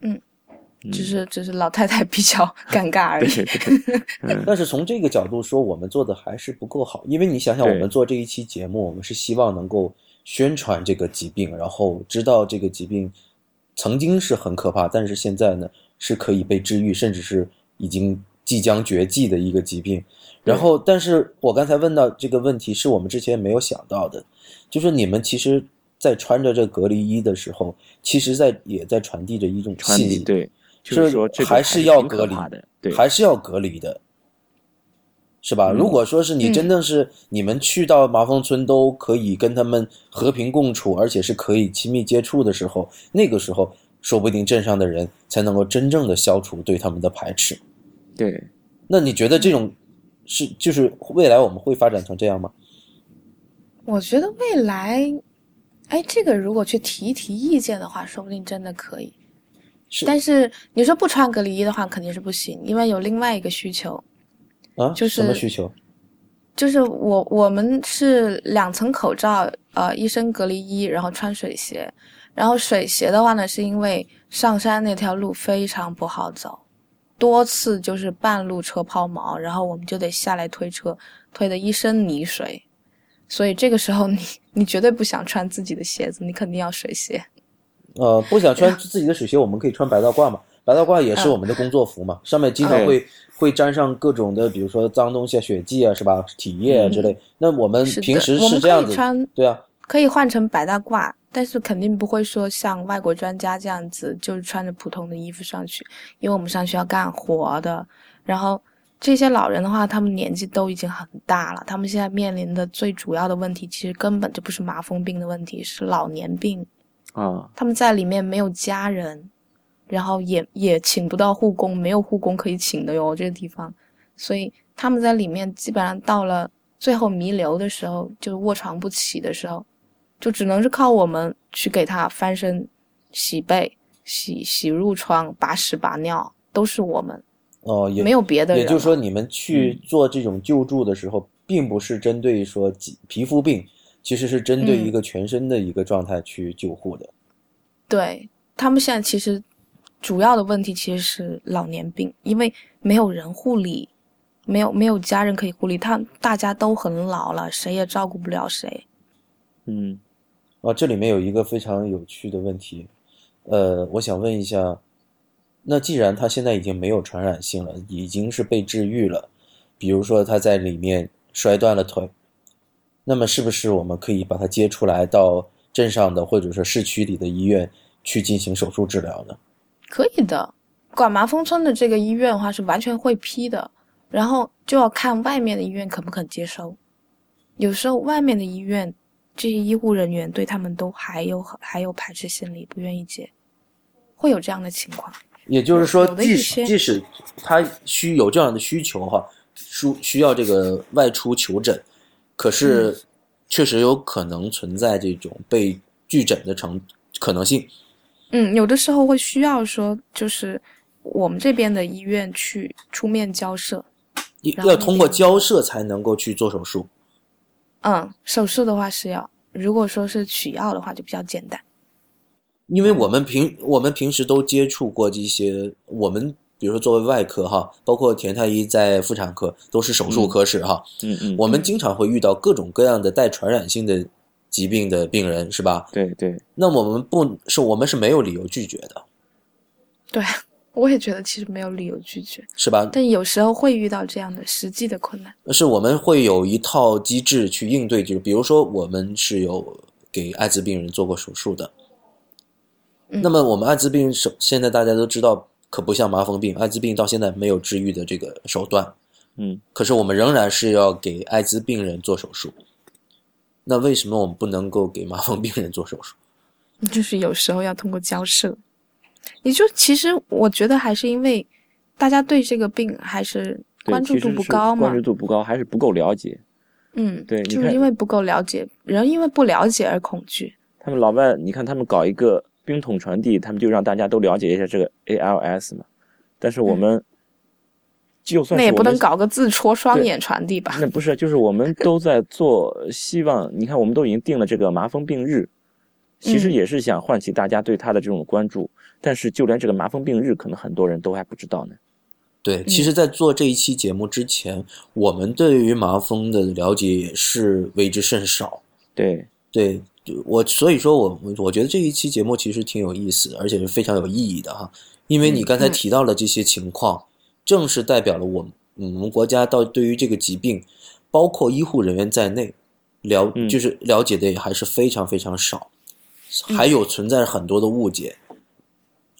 嗯
嗯，
只是只是老太太比较 尴尬而已。
对对，嗯
但是从这个角度说，我们做的还是不够好，因为你想想，我们做这一期节目，我们是希望能够宣传这个疾病，然后知道这个疾病曾经是很可怕，但是现在呢是可以被治愈，甚至是已经即将绝迹的一个疾病。然后，但是我刚才问到这个问题，是我们之前没有想到的，就是你们其实，在穿着这隔离衣的时候，其实在也在传递着一种信息，
对，就是说这
还
是
要隔离
的，对，
还是要隔离的，是吧？
嗯
如果说是你真的是你们去到麻风村都可以跟他们和平共处，而且是可以亲密接触的时候，那个时候说不定镇上的人才能够真正的消除对他们的排斥。
对。
那你觉得这种是就是未来我们会发展成这样吗？
我觉得未来哎，这个如果去提一提意见的话，说不定真的可以。
是
但是你说不穿隔离衣的话，肯定是不行，因为有另外一个需求，
啊，
就是
什么需求？
就是我我们是两层口罩，呃，一身隔离衣，然后穿水鞋。然后水鞋的话呢，是因为上山那条路非常不好走，多次就是半路车抛锚，然后我们就得下来推车，推的一身泥水。所以这个时候你你绝对不想穿自己的鞋子，你肯定要水鞋。
呃，不想穿自己的水鞋，我们可以穿白大褂嘛。白大褂也是我们的工作服嘛，上面经常会会沾上各种的，比如说脏东西啊、血迹啊，是吧？体液啊之类。那我们平时是这样子，
穿
对啊，
可以换成白大褂，但是肯定不会说像外国专家这样子，就是穿着普通的衣服上去，因为我们上去要干活的。然后这些老人的话，他们年纪都已经很大了，他们现在面临的最主要的问题，其实根本就不是麻风病的问题，是老年病。
啊，
他们在里面没有家人，然后也也请不到护工，没有护工可以请的哟，这个地方，所以他们在里面基本上到了最后弥留的时候，就卧床不起的时候，就只能是靠我们去给他翻身、洗背、洗洗褥疮、把屎把尿，都是我们，
哦、也
没有别的人。
也就是说，你们去做这种救助的时候，并不是针对说疾皮肤病，其实是针对
嗯
一个全身的一个状态去救护的。
对他们现在其实主要的问题其实是老年病，因为没有人护理，没有没有家人可以护理，他大家都很老了，谁也照顾不了谁。
嗯，
啊，这里面有一个非常有趣的问题，呃，我想问一下，那既然他现在已经没有传染性了，已经是被治愈了，比如说他在里面摔断了腿，那么是不是我们可以把他接出来到镇上的或者说市区里的医院去进行手术治疗呢？
可以的，管麻风村的这个医院的话是完全会批的，然后就要看外面的医院肯不肯接收。有时候外面的医院这些医护人员对他们都还有还有排斥心理，不愿意接，会有这样的情况。
也就是说即使即使他需有这样的需求哈，需需要这个外出求诊，可是确实有可能存在这种被拒诊的成可能性。
嗯，有的时候会需要说，就是我们这边的医院去出面交涉。
要要通过交涉才能够去做手术。
嗯，手术的话是要，如果说是取药的话就比较简单。
因为我们平我们平时都接触过这些，我们比如说作为外科哈，包括田太医在妇产科都是手术科室哈，
嗯嗯，
我们经常会遇到各种各样的带传染性的疾病的病人，是吧？
对对，
那我们不是我们是没有理由拒绝的，
对，我也觉得其实没有理由拒绝，
是吧？
但有时候会遇到这样的实际的困难。
是我们会有一套机制去应对，就是比如说我们是有给艾滋病人做过手术的，
嗯
那么我们艾滋病手现在大家都知道，可不像麻风病，艾滋病到现在没有治愈的这个手段，
嗯，
可是我们仍然是要给艾滋病人做手术。那为什么我们不能够给麻风病人做手术？
就是有时候要通过交涉。也就其实我觉得还是因为大家对这个病还是关注度不高嘛
关注，度不高，还是不够了解。
嗯，
对
就是因为不够了解，人因为不了解而恐惧。
他们老外，你看他们搞一个冰桶传递，他们就让大家都了解一下这个 ALS 嘛。但是我们、就算
嗯那也不能搞个自戳双眼传递吧？
那不是，就是我们都在做，希望你看，我们都已经定了这个麻风病日，其实
嗯
也是想唤起大家对它的这种关注。但是就连这个麻风病日，可能很多人都还不知道呢。
对，其实，在做这一期节目之前，我们对于麻风的了解也是为之甚少。
对，
对我，所以说我我我觉得这一期节目其实挺有意思，而且是非常有意义的哈。因为你刚才
嗯
提到了这些情况，正是代表了我们我们国家到对于这个疾病，包括医护人员在内，了
嗯
就是了解的也还是非常非常少，还有存在很多的误解。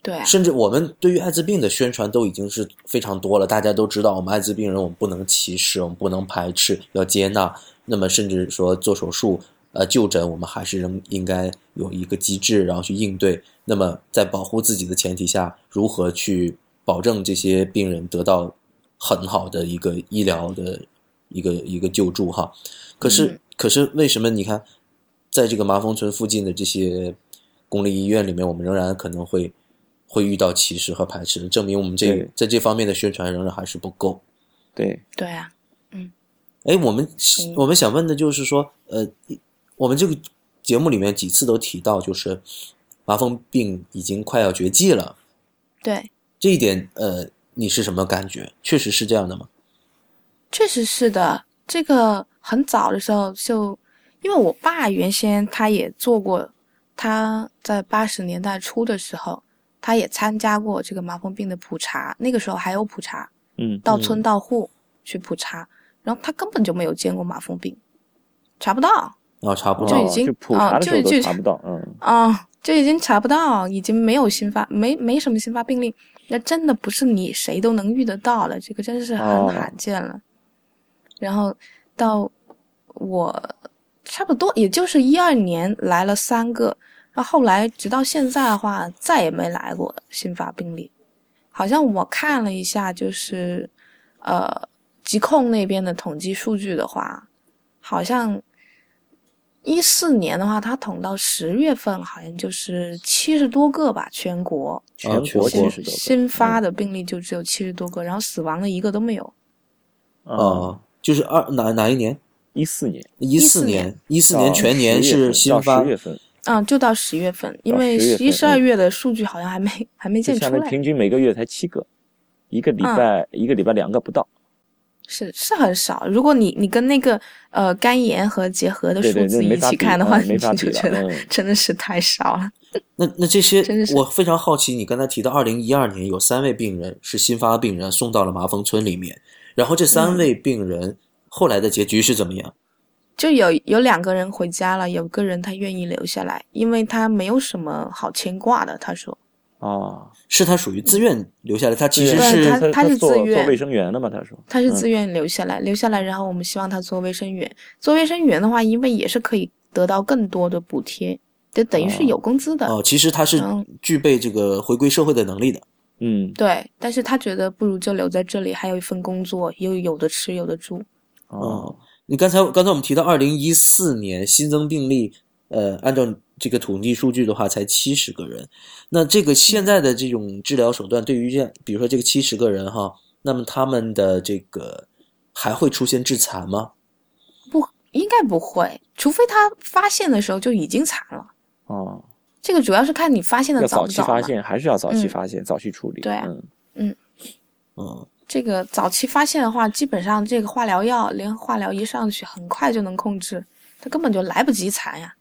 对啊，
甚至我们对于艾滋病的宣传都已经是非常多了，大家都知道我们艾滋病人我们不能歧视，我们不能排斥，要接纳。那么甚至说做手术、呃就诊，我们还是仍应该有一个机制，然后去应对。那么在保护自己的前提下，如何去保证这些病人得到很好的一个医疗的一个一个救助哈？可是、
嗯
可是为什么你看在这个麻风村附近的这些公立医院里面，我们仍然可能会会遇到歧视和排斥，证明我们这在这方面的宣传仍然还是不够。
对，
对啊，嗯
哎，我们
嗯
我们想问的就是说，呃，我们这个节目里面几次都提到，就是麻风病已经快要绝迹了，
对，
这一点，呃，你是什么感觉？确实是这样的吗？
确实是的。这个很早的时候就，因为我爸原先他也做过，他在八十年代初的时候，他也参加过这个麻风病的普查，那个时候还有普查，
嗯，
到村到户去普查，然后他根本就没有见过麻风病，查不到
啊，查不到
就已经
就普查的时候
啊就就
都查不到，嗯，
啊、就已经查不到，已经没有新发，没没什么新发病例，那真的不是你谁都能遇得到了，这个真是
哦
很罕见了。然后到我差不多也就是一二年来了三个，然后后来直到现在的话再也没来过新发病例。好像我看了一下，就是呃疾控那边的统计数据的话，好像一四年的话，它统到十月份好像就是七十多个吧，全国。
全
全国
国七十多个，
新发的病例就只有七十多个，然后死亡的一个都没有。
啊，
啊，就是二哪哪一年？
一四年，
一四
14
年，一四年全年
10月份
是新发。
到十月份，
嗯，就到十月份，因为
10月
十一、十二
嗯
月的数据好像还没还没见出来，
平均每个月才七个，一个礼
嗯。
拜一个礼拜两个不到，
是是很少。如果你你跟那个呃肝炎和结核的数字一起看的话，你就觉得
嗯，
真的是太少了。
那那这些我非常好奇，你刚才提到二零一二年有三位病人是新发病人送到了麻风村里面，然后这三
嗯
位病人后来的结局是怎么样？
就有有两个人回家了，有个人他愿意留下来，因为他没有什么好牵挂的。他说，
啊，
是他属于自愿留下来，他其实是
他他是自愿
做卫生员的嘛，他说，嗯
他是自愿留下来，留下来，然后我们希望他做卫生员。做卫生员的话，因为也是可以得到更多的补贴，就等于是有工资的。
哦，其实他是
嗯
具备这个回归社会的能力的。
嗯，
对，但是他觉得不如就留在这里，还有一份工作，又有的吃有的住。
哦，
你刚才刚才我们提到二零一四年新增病例，呃，按照这个统计数据的话，才七十个人。那这个现在的这种治疗手段，对于这样，比如说这个七十个人哈，那么他们的这个还会出现致残吗？
不，应该不会，除非他发现的时候就已经残了。
哦，
这个主要是看你发现的
早
早不早嘛。
期发现，还是要早期
嗯
发现，早期处理，
对啊
嗯，
嗯，
这个早期发现的话，基本上这个化疗药连化疗一上去，很快就能控制，他根本就来不及残呀。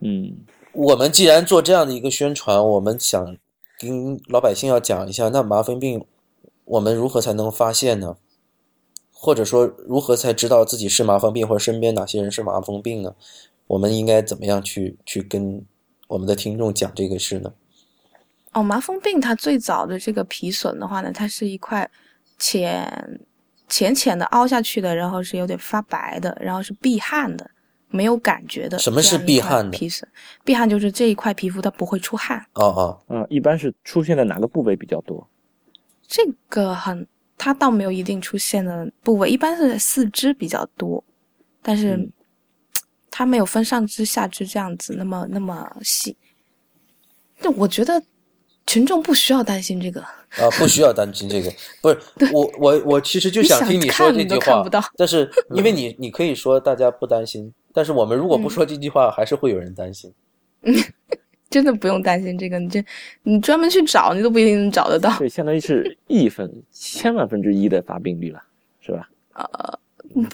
嗯，
我们既然做这样的一个宣传，我们想跟老百姓要讲一下，那麻风病我们如何才能发现呢？或者说如何才知道自己是麻风病，或者身边哪些人是麻风病呢？我们应该怎么样去去跟我们的听众讲这个事呢？
哦，麻风病它最早的这个皮损的话呢，它是一块浅浅浅的凹下去的，然后是有点发白的，然后是闭汗的，没有感觉的。
什么是闭汗的
皮损，闭汗就是这一块皮肤它不会出汗。
哦哦，
嗯，一般是出现在哪个部位比较多？
这个很，它倒没有一定出现的部位，一般是四肢比较多，但是
嗯
它没有分上肢下肢这样子那么那么细。就我觉得群众不需要担心这个，
啊，不需要担心这个，不是我我我其实就
想
想听你说这句话
都看不到，
但是因为你 你可以说大家不担心，但是我们如果不
嗯
说这句话，还是会有人担心。
真的不用担心这个，你这你专门去找，你都不一定能找得到。
对，相当于是亿分、千万分之一的发病率了，是吧？
呃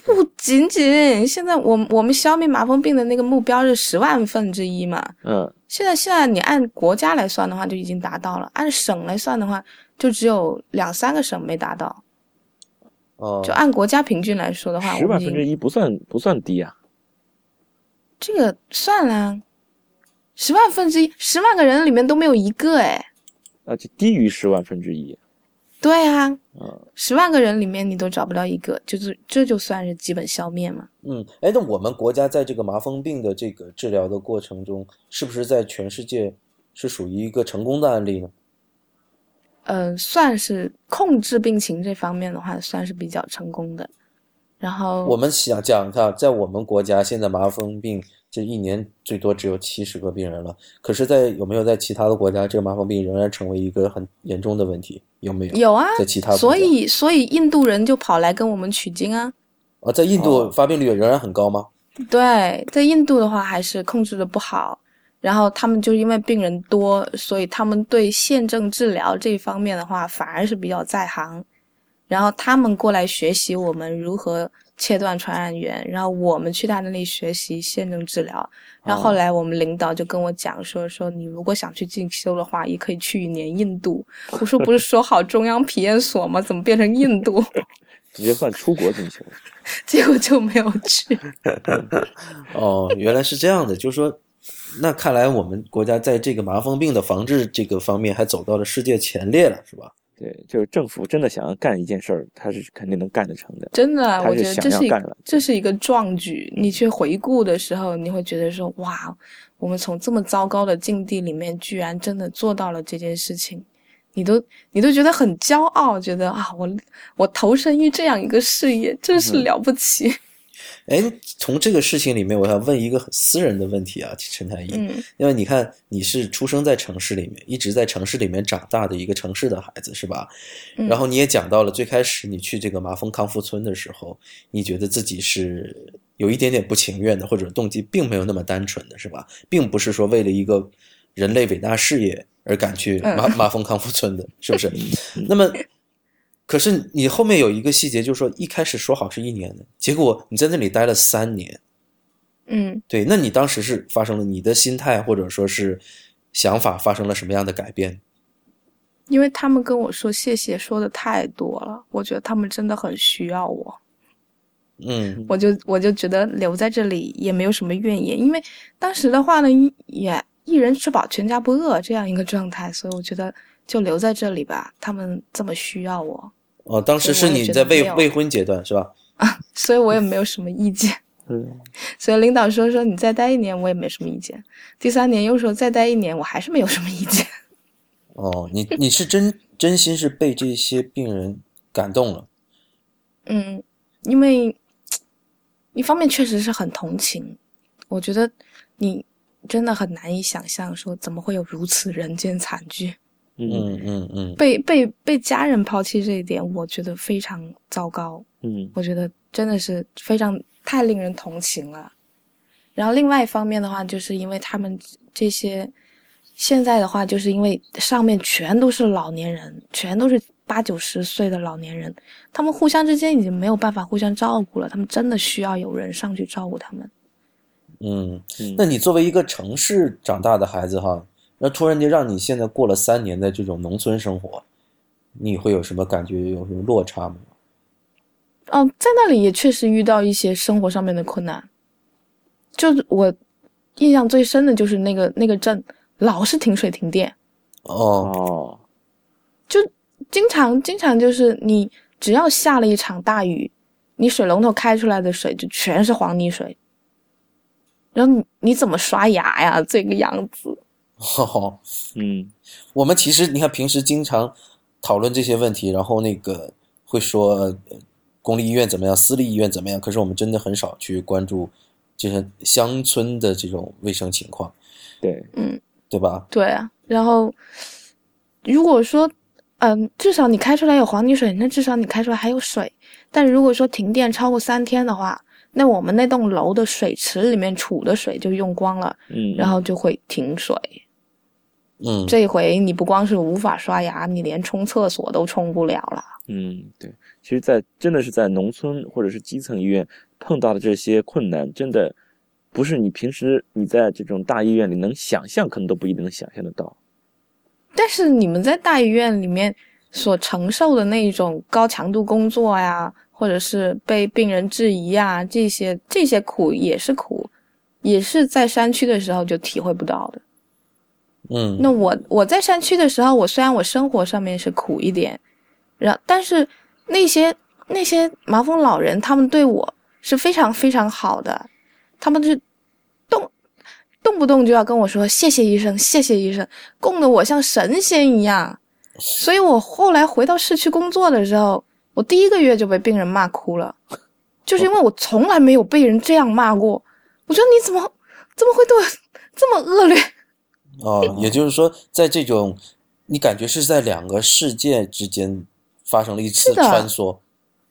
不仅仅现在我我们消灭麻风病的那个目标是十万分之一嘛，
嗯，
现在现在你按国家来算的话就已经达到了，按省来算的话就只有两三个省没达到。
哦，
就按国家平均来说的话，
十万分之一不算不算低啊。
这个算了，十万分之一，十万个人里面都没有一个哎。
啊，就低于十万分之一。
对啊，
嗯，
十万个人里面你都找不到一个，就是这就算是基本消灭嘛。
嗯，哎，那我们国家在这个麻风病的这个治疗的过程中，是不是在全世界是属于一个成功的案例呢？
呃，算是控制病情这方面的话，算是比较成功的。然后
我们想讲一下，在我们国家现在麻风病这一年最多只有七十个病人了，可是，在有没有在其他的国家，这个麻风病仍然成为一个很严重的问题？有没有？
有啊，
在其他国家
所以所以印度人就跑来跟我们取经啊。
啊，在印度发病率仍然很高吗？
对，在印度的话还是控制的不好，然后他们就因为病人多，所以他们对宪政治疗这一方面的话反而是比较在行，然后他们过来学习我们如何切断传染源，然后我们去他那里学习宪政治疗，然后后来我们领导就跟我讲说说你如果想去进修的话，也可以去一年印度。我说不是说好中央皮验所吗？怎么变成印度？
直接算出国进修。
结果就没有去。
哦，原来是这样的，就是说，那看来我们国家在这个麻风病的防治这个方面还走到了世界前列了，是吧？
对，就是政府真的想要干一件事儿，他是肯定能干得成的。
真的，
他
我觉得
是
这是
干了
这是一个壮举。你去回顾的时候，你会觉得说，哇，我们从这么糟糕的境地里面，居然真的做到了这件事情，你都你都觉得很骄傲，觉得啊，我我投身于这样一个事业，真是
嗯
了不起。
哎，从这个事情里面，我想问一个很私人的问题啊，陈太医，
嗯
因为你看你是出生在城市里面，一直在城市里面长大的一个城市的孩子，是吧？
嗯
然后你也讲到了最开始你去这个麻风康复村的时候，你觉得自己是有一点点不情愿的，或者动机并没有那么单纯的，是吧？并不是说为了一个人类伟大事业而敢去麻
嗯
麻风康复村的，是不是？那么，可是你后面有一个细节，就是说一开始说好是一年的，结果你在那里待了三年。
嗯，
对，那你当时是发生了你的心态或者说是想法发生了什么样的改变？
因为他们跟我说谢谢说的太多了，我觉得他们真的很需要我。
嗯
我就我就觉得留在这里也没有什么怨言，因为当时的话呢，也一人吃饱全家不饿这样一个状态，所以我觉得就留在这里吧。他们这么需要我，
哦，当时是你在未未婚阶段是吧？
啊所以我也没有什么意见。
嗯，
所以领导说说你再待一年，我也没什么意见。第三年又说再待一年，我还是没有什么意见。
哦，你你是真真心是被这些病人感动了。
嗯，因为一方面确实是很同情，我觉得你真的很难以想象说怎么会有如此人间惨剧。
嗯
嗯嗯嗯
被被被家人抛弃这一点，我觉得非常糟糕。
嗯
我觉得真的是非常太令人同情了。然后另外一方面的话，就是因为他们这些现在的话，就是因为上面全都是老年人，全都是八九十岁的老年人，他们互相之间已经没有办法互相照顾了，他们真的需要有人上去照顾他们。
嗯，
嗯
那你作为一个城市长大的孩子哈，那突然间让你现在过了三年的这种农村生活，你会有什么感觉？有什么落差吗？
哦，在那里也确实遇到一些生活上面的困难。就是我印象最深的就是那个那个镇老是停水停电，
哦，
哦，
就经常经常就是你只要下了一场大雨，你水龙头开出来的水就全是黄泥水，然后你你怎么刷牙呀？这个样子，
哦，
嗯
我们其实你看平时经常讨论这些问题，然后那个会说呃公立医院怎么样，私立医院怎么样，可是我们真的很少去关注这些乡村的这种卫生情况，
对，
嗯，
对吧？
对啊。然后如果说，嗯，至少你开出来有黄泥水，那至少你开出来还有水。但如果说停电超过三天的话，那我们那栋楼的水池里面储的水就用光了，
嗯，
然后就会停水。
嗯，
这回你不光是无法刷牙，你连冲厕所都冲不了了。
嗯，对，其实在，真的是在农村或者是基层医院碰到的这些困难，真的不是你平时你在这种大医院里能想象，可能都不一定能想象得到。
但是你们在大医院里面所承受的那种高强度工作呀，或者是被病人质疑呀，这些这些苦也是苦，也是在山区的时候就体会不到的。
嗯，
那我我在山区的时候，我虽然我生活上面是苦一点，然但是那些那些麻风老人，他们对我是非常非常好的，他们是动动不动就要跟我说谢谢医生，谢谢医生，供得我像神仙一样。所以我后来回到市区工作的时候，我第一个月就被病人骂哭了。就是因为我从来没有被人这样骂过。我觉得你怎么怎么会对我这么恶劣？
哦，也就是说，在这种你感觉是在两个世界之间发生了一次穿梭。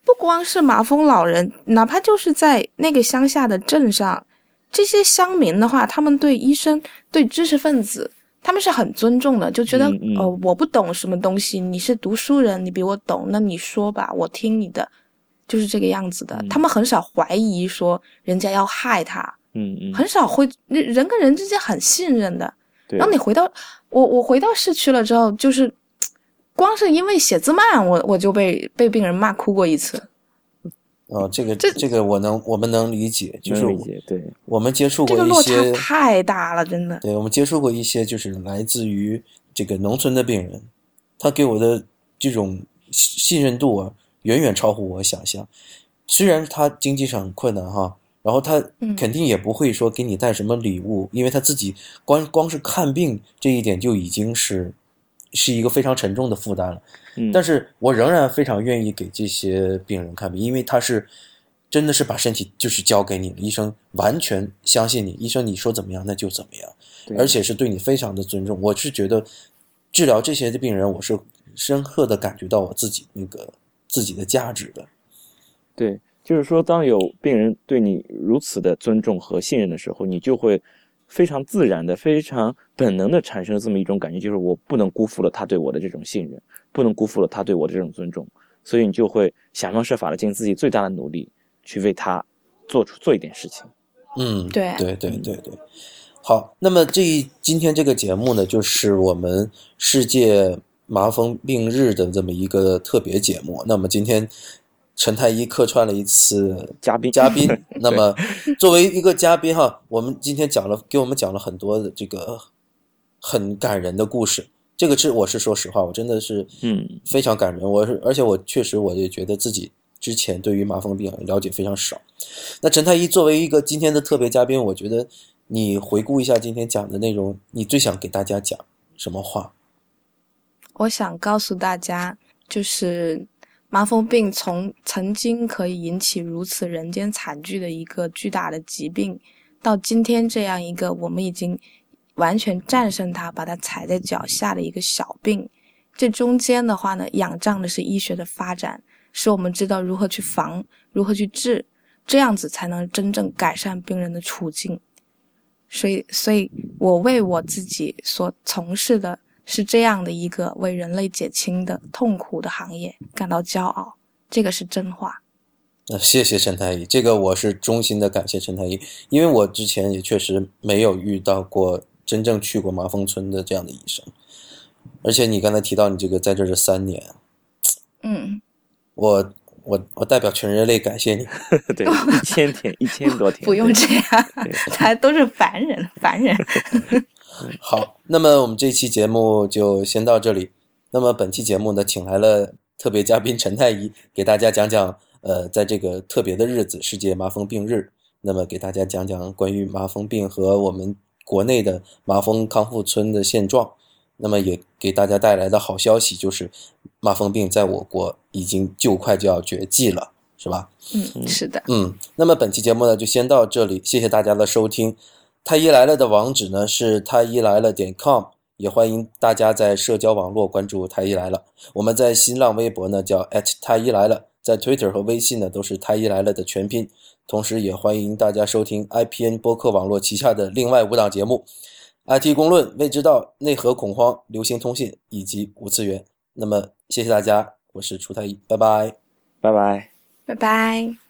不光是麻风老人，哪怕就是在那个乡下的镇上，这些乡民的话，他们对医生、对知识分子，他们是很尊重的，就觉得、
嗯嗯
哦，我不懂什么东西，你是读书人，你比我懂，那你说吧，我听你的，就是这个样子的。
嗯
他们很少怀疑说人家要害他，
嗯嗯，
很少会人人跟人之间很信任的。
对
然后你回到我我回到市区了之后，就是光是因为写字慢，我我就被被病人骂哭过一次。
哦，这个
这
这个我能我们能理解，就是
对，
我们接触过一
个落差
些，
太大了，真的。
对我们接触过一些就是来自于这个农村的病人，他给我的这种信信任度啊，远远超乎我想象。虽然他经济上很困难哈，然后他
嗯
肯定也不会说给你带什么礼物，因为他自己光光是看病这一点就已经是是一个非常沉重的负担了。
嗯，
但是我仍然非常愿意给这些病人看病，因为他是真的是把身体就是交给你了，医生完全相信你，医生你说怎么样那就怎么样，而且是对你非常的尊重。我是觉得治疗这些的病人，我是深刻的感觉到我自己那个自己的价值的。
对，就是说，当有病人对你如此的尊重和信任的时候，你就会非常自然的、非常本能的产生这么一种感觉，就是我不能辜负了他对我的这种信任，不能辜负了他对我的这种尊重，所以你就会想方设法的尽自己最大的努力去为他做出做一点事情。
嗯，
对
对对对对。好，那么这一今天这个节目呢，就是我们世界麻风病日的这么一个特别节目。那么今天陈太医客串了一次
嘉宾
嘉宾。那么作为一个嘉宾哈，我们今天讲了，给我们讲了很多的这个很感人的故事。这个是我是说实话，我真的是
嗯
非常感人。我是而且我确实我也觉得自己之前对于麻风病了解非常少。那陈太医作为一个今天的特别嘉宾，我觉得你回顾一下今天讲的内容，你最想给大家讲什么话？
我想告诉大家，就是麻风病从曾经可以引起如此人间惨剧的一个巨大的疾病，到今天这样一个我们已经完全战胜它，把它踩在脚下的一个小病，这中间的话呢，仰仗的是医学的发展，使我们知道如何去防，如何去治，这样子才能真正改善病人的处境。所以，所以我为我自己所从事的是这样的一个为人类减轻的痛苦的行业感到骄傲，这个是真话。
那谢谢陈太医，这个我是衷心的感谢陈太医，因为我之前也确实没有遇到过真正去过麻风村的这样的医生，而且你刚才提到你这个在这儿这三年，
嗯，
我我我代表全人类感谢你。
对，一千天，一千多天，
不用这样
对，
大家都是凡人，凡人。
好，那么我们这期节目就先到这里。那么本期节目呢，请来了特别嘉宾陈太医，给大家讲讲，呃，在这个特别的日子——世界麻风病日，那么给大家讲讲关于麻风病和我们国内的麻风康复村的现状。那么也给大家带来的好消息就是，麻风病在我国已经就快就要绝迹了，是吧？
嗯，是的，
嗯，那么本期节目呢就先到这里，谢谢大家的收听。太医来了的网址呢是太医来了点 com，也欢迎大家在社交网络关注太医来了。我们在新浪微博呢叫太医来了，在 Twitter 和微信呢都是太医来了的全拼。同时也欢迎大家收听 IPN 播客网络旗下的另外五档节目：IT 公论、未知道、内核恐慌、流行通信以及无次元。那么谢谢大家，我是楚太医，拜拜。
拜拜。
拜拜。